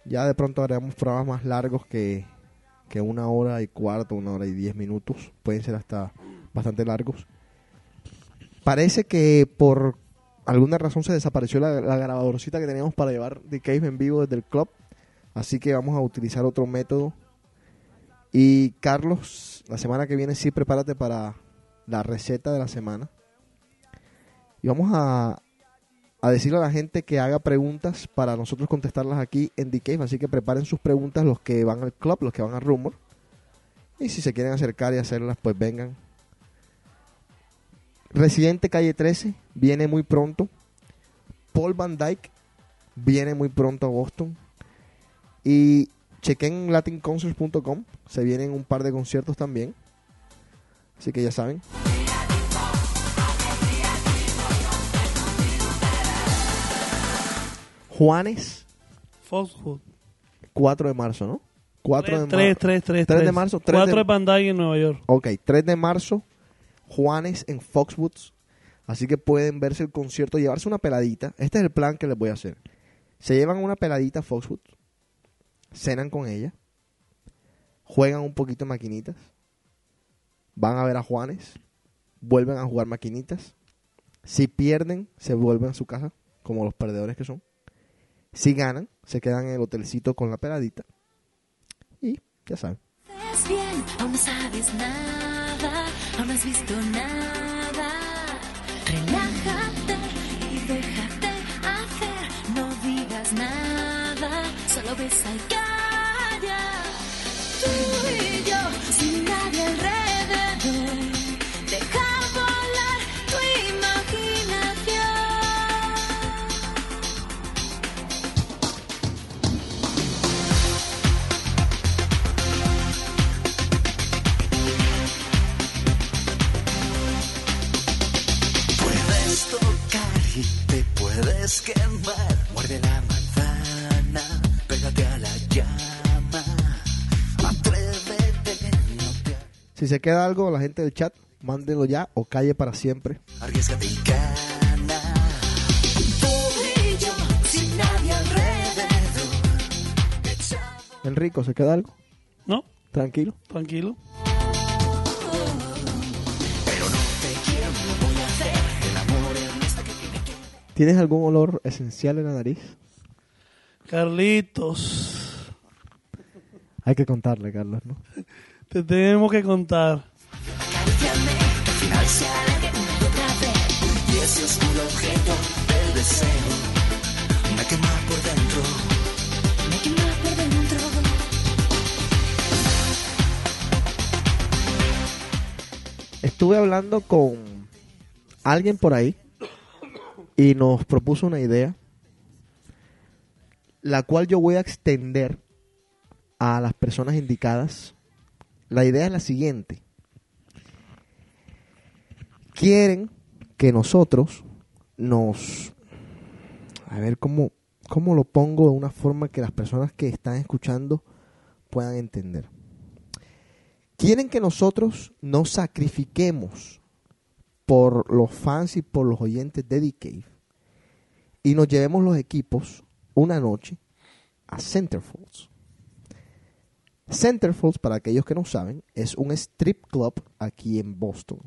Speaker 1: ya de pronto haremos programas más largos que, que una hora y cuarto, una hora y diez minutos. Pueden ser hasta bastante largos. Parece que por alguna razón se desapareció la, la grabadorcita que teníamos para llevar The Cave en vivo desde el club. Así que vamos a utilizar otro método y Carlos, la semana que viene sí prepárate para la receta de la semana. Y vamos a, a decirle a la gente que haga preguntas para nosotros contestarlas aquí en The. Así que preparen sus preguntas los que van al club, los que van a Rumor. Y si se quieren acercar y hacerlas, pues vengan. Residente Calle 13 viene muy pronto. Paul Van Dyke viene muy pronto a Boston. Y chequen latinconcerts.com. Se vienen un par de conciertos también. Así que ya saben. Juanes,
Speaker 11: Foxwood.
Speaker 1: 4 de marzo, ¿no? 4 de
Speaker 11: 3,
Speaker 1: marzo.
Speaker 11: 3, 3,
Speaker 1: 3 de marzo. 3
Speaker 11: 4 de
Speaker 1: de...
Speaker 11: Bandai en Nueva York.
Speaker 1: Ok, 3 de marzo. Juanes en Foxwoods. Así que pueden verse el concierto, llevarse una peladita. Este es el plan que les voy a hacer. Se llevan una peladita a Foxwoods. Cenan con ella. Juegan un poquito maquinitas. Van a ver a Juanes. Vuelven a jugar maquinitas. Si pierden, se vuelven a su casa, como los perdedores que son. Si ganan, se quedan en el hotelcito con la peladita. Y ya saben. Se queda algo, la gente del chat, mándenlo ya o calle para siempre.
Speaker 10: arriesgate y gana. Tú y yo, sin nadie alrededor.
Speaker 1: Enrico, ¿se queda algo?
Speaker 11: No.
Speaker 1: Tranquilo.
Speaker 11: Tranquilo.
Speaker 10: Pero no te quiero, no voy a hacer el amor en esta que tiene que
Speaker 1: ¿Tienes algún olor esencial en la nariz?
Speaker 11: Carlitos,
Speaker 1: Hay que contarle, Carlos, ¿no?
Speaker 11: Te tenemos que contar.
Speaker 1: Estuve hablando con alguien por ahí y nos propuso una idea, la cual yo voy a extender a las personas indicadas. La idea es la siguiente. Quieren que nosotros nos... A ver cómo, cómo lo pongo de una forma que las personas que están escuchando puedan entender. Quieren que nosotros nos sacrifiquemos por los fans y por los oyentes de Cave y nos llevemos los equipos una noche a Centerfolds. Centerfolds, para aquellos que no saben, es un strip club aquí en Boston.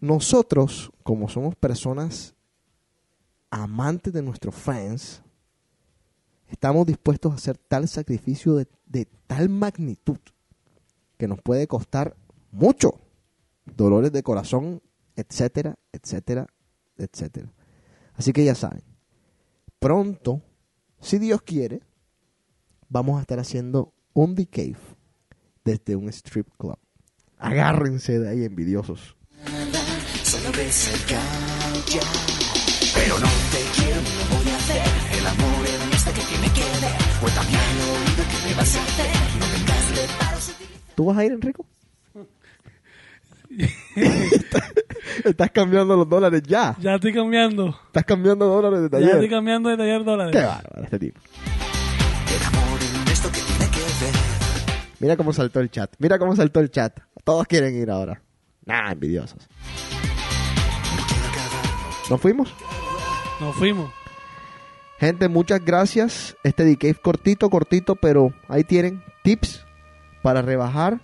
Speaker 1: Nosotros, como somos personas amantes de nuestros fans, estamos dispuestos a hacer tal sacrificio de, de tal magnitud que nos puede costar mucho. Dolores de corazón, etcétera, etcétera, etcétera. Así que ya saben, pronto, si Dios quiere, vamos a estar haciendo un The Cave desde un strip club. Agárrense de ahí, envidiosos.
Speaker 10: Solo ves el ya. Pero no te quiero, no voy a hacer el amor en esta que tiene que ver. Pues también lo oído que me vas a hacer. No vengas de paros.
Speaker 1: ¿Tú vas a ir, Enrico? Estás cambiando los dólares ya.
Speaker 11: Ya estoy cambiando.
Speaker 1: Estás cambiando dólares de
Speaker 11: Ya
Speaker 1: taller.
Speaker 11: estoy cambiando de taller dólares.
Speaker 1: Qué bárbaro este tipo. Mira cómo saltó el chat. Mira cómo saltó el chat. Todos quieren ir ahora. Nah, envidiosos. ¿Nos fuimos?
Speaker 11: Nos fuimos.
Speaker 1: Gente, muchas gracias. Este DK cortito, cortito, pero ahí tienen tips para rebajar.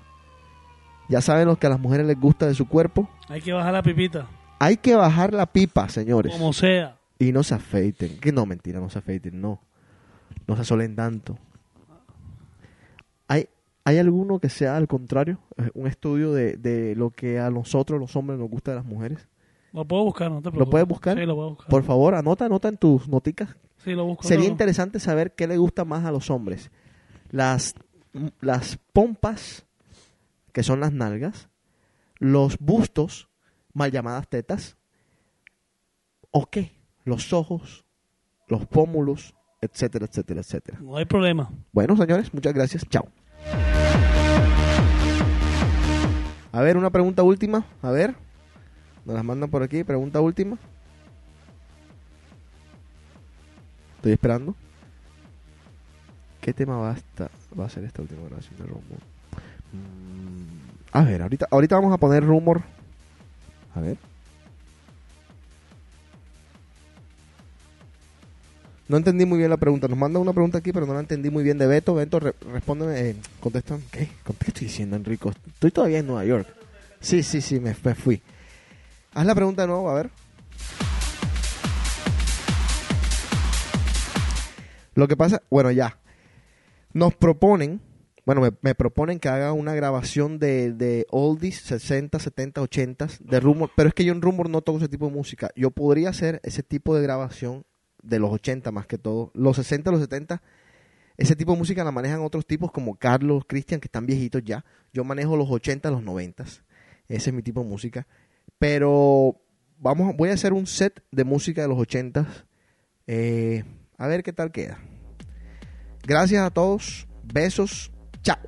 Speaker 1: Ya saben lo que a las mujeres les gusta de su cuerpo.
Speaker 11: Hay que bajar la pipita.
Speaker 1: Hay que bajar la pipa, señores.
Speaker 11: Como sea.
Speaker 1: Y no se afeiten. Que no, mentira, no se afeiten, no. No se asolen tanto. ¿Hay, ¿Hay alguno que sea al contrario? Eh, Un estudio de, de lo que a nosotros, los hombres, nos gusta de las mujeres.
Speaker 11: Lo puedo buscar, no te preocupes.
Speaker 1: ¿Lo puedes buscar?
Speaker 11: Sí, lo puedo buscar.
Speaker 1: Por favor, anota, anota en tus noticas.
Speaker 11: Sí, lo busco.
Speaker 1: Sería interesante saber qué le gusta más a los hombres. Las, las pompas, que son las nalgas, los bustos, mal llamadas tetas, o qué, los ojos, los pómulos, etcétera, etcétera, etcétera.
Speaker 11: No hay problema.
Speaker 1: Bueno, señores, muchas gracias. Chao. A ver, una pregunta última. A ver. Nos las mandan por aquí. Pregunta última. Estoy esperando. ¿Qué tema va a, estar, va a ser esta última grabación de Rumor? Mm, a ver, ahorita, ahorita vamos a poner Rumor. A ver. No entendí muy bien la pregunta. Nos manda una pregunta aquí, pero no la entendí muy bien de Beto. Beto, re- respóndeme. Eh, contesta. ¿Qué? ¿Qué estoy diciendo, Enrico? Estoy todavía en Nueva York. Sí, sí, sí, me, me fui. Haz la pregunta de nuevo, a ver. Lo que pasa, bueno, ya. Nos proponen, bueno, me, me proponen que haga una grabación de, de oldies 60, 70, 80 de Rumor, pero es que yo en Rumor no toco ese tipo de música. Yo podría hacer ese tipo de grabación de los 80 más que todo. Los 60, los 70, ese tipo de música la manejan otros tipos como Carlos, Cristian, que están viejitos ya. Yo manejo los 80, los 90. Ese es mi tipo de música. Pero vamos, voy a hacer un set de música de los 80. Eh, a ver qué tal queda. Gracias a todos. Besos. Chao.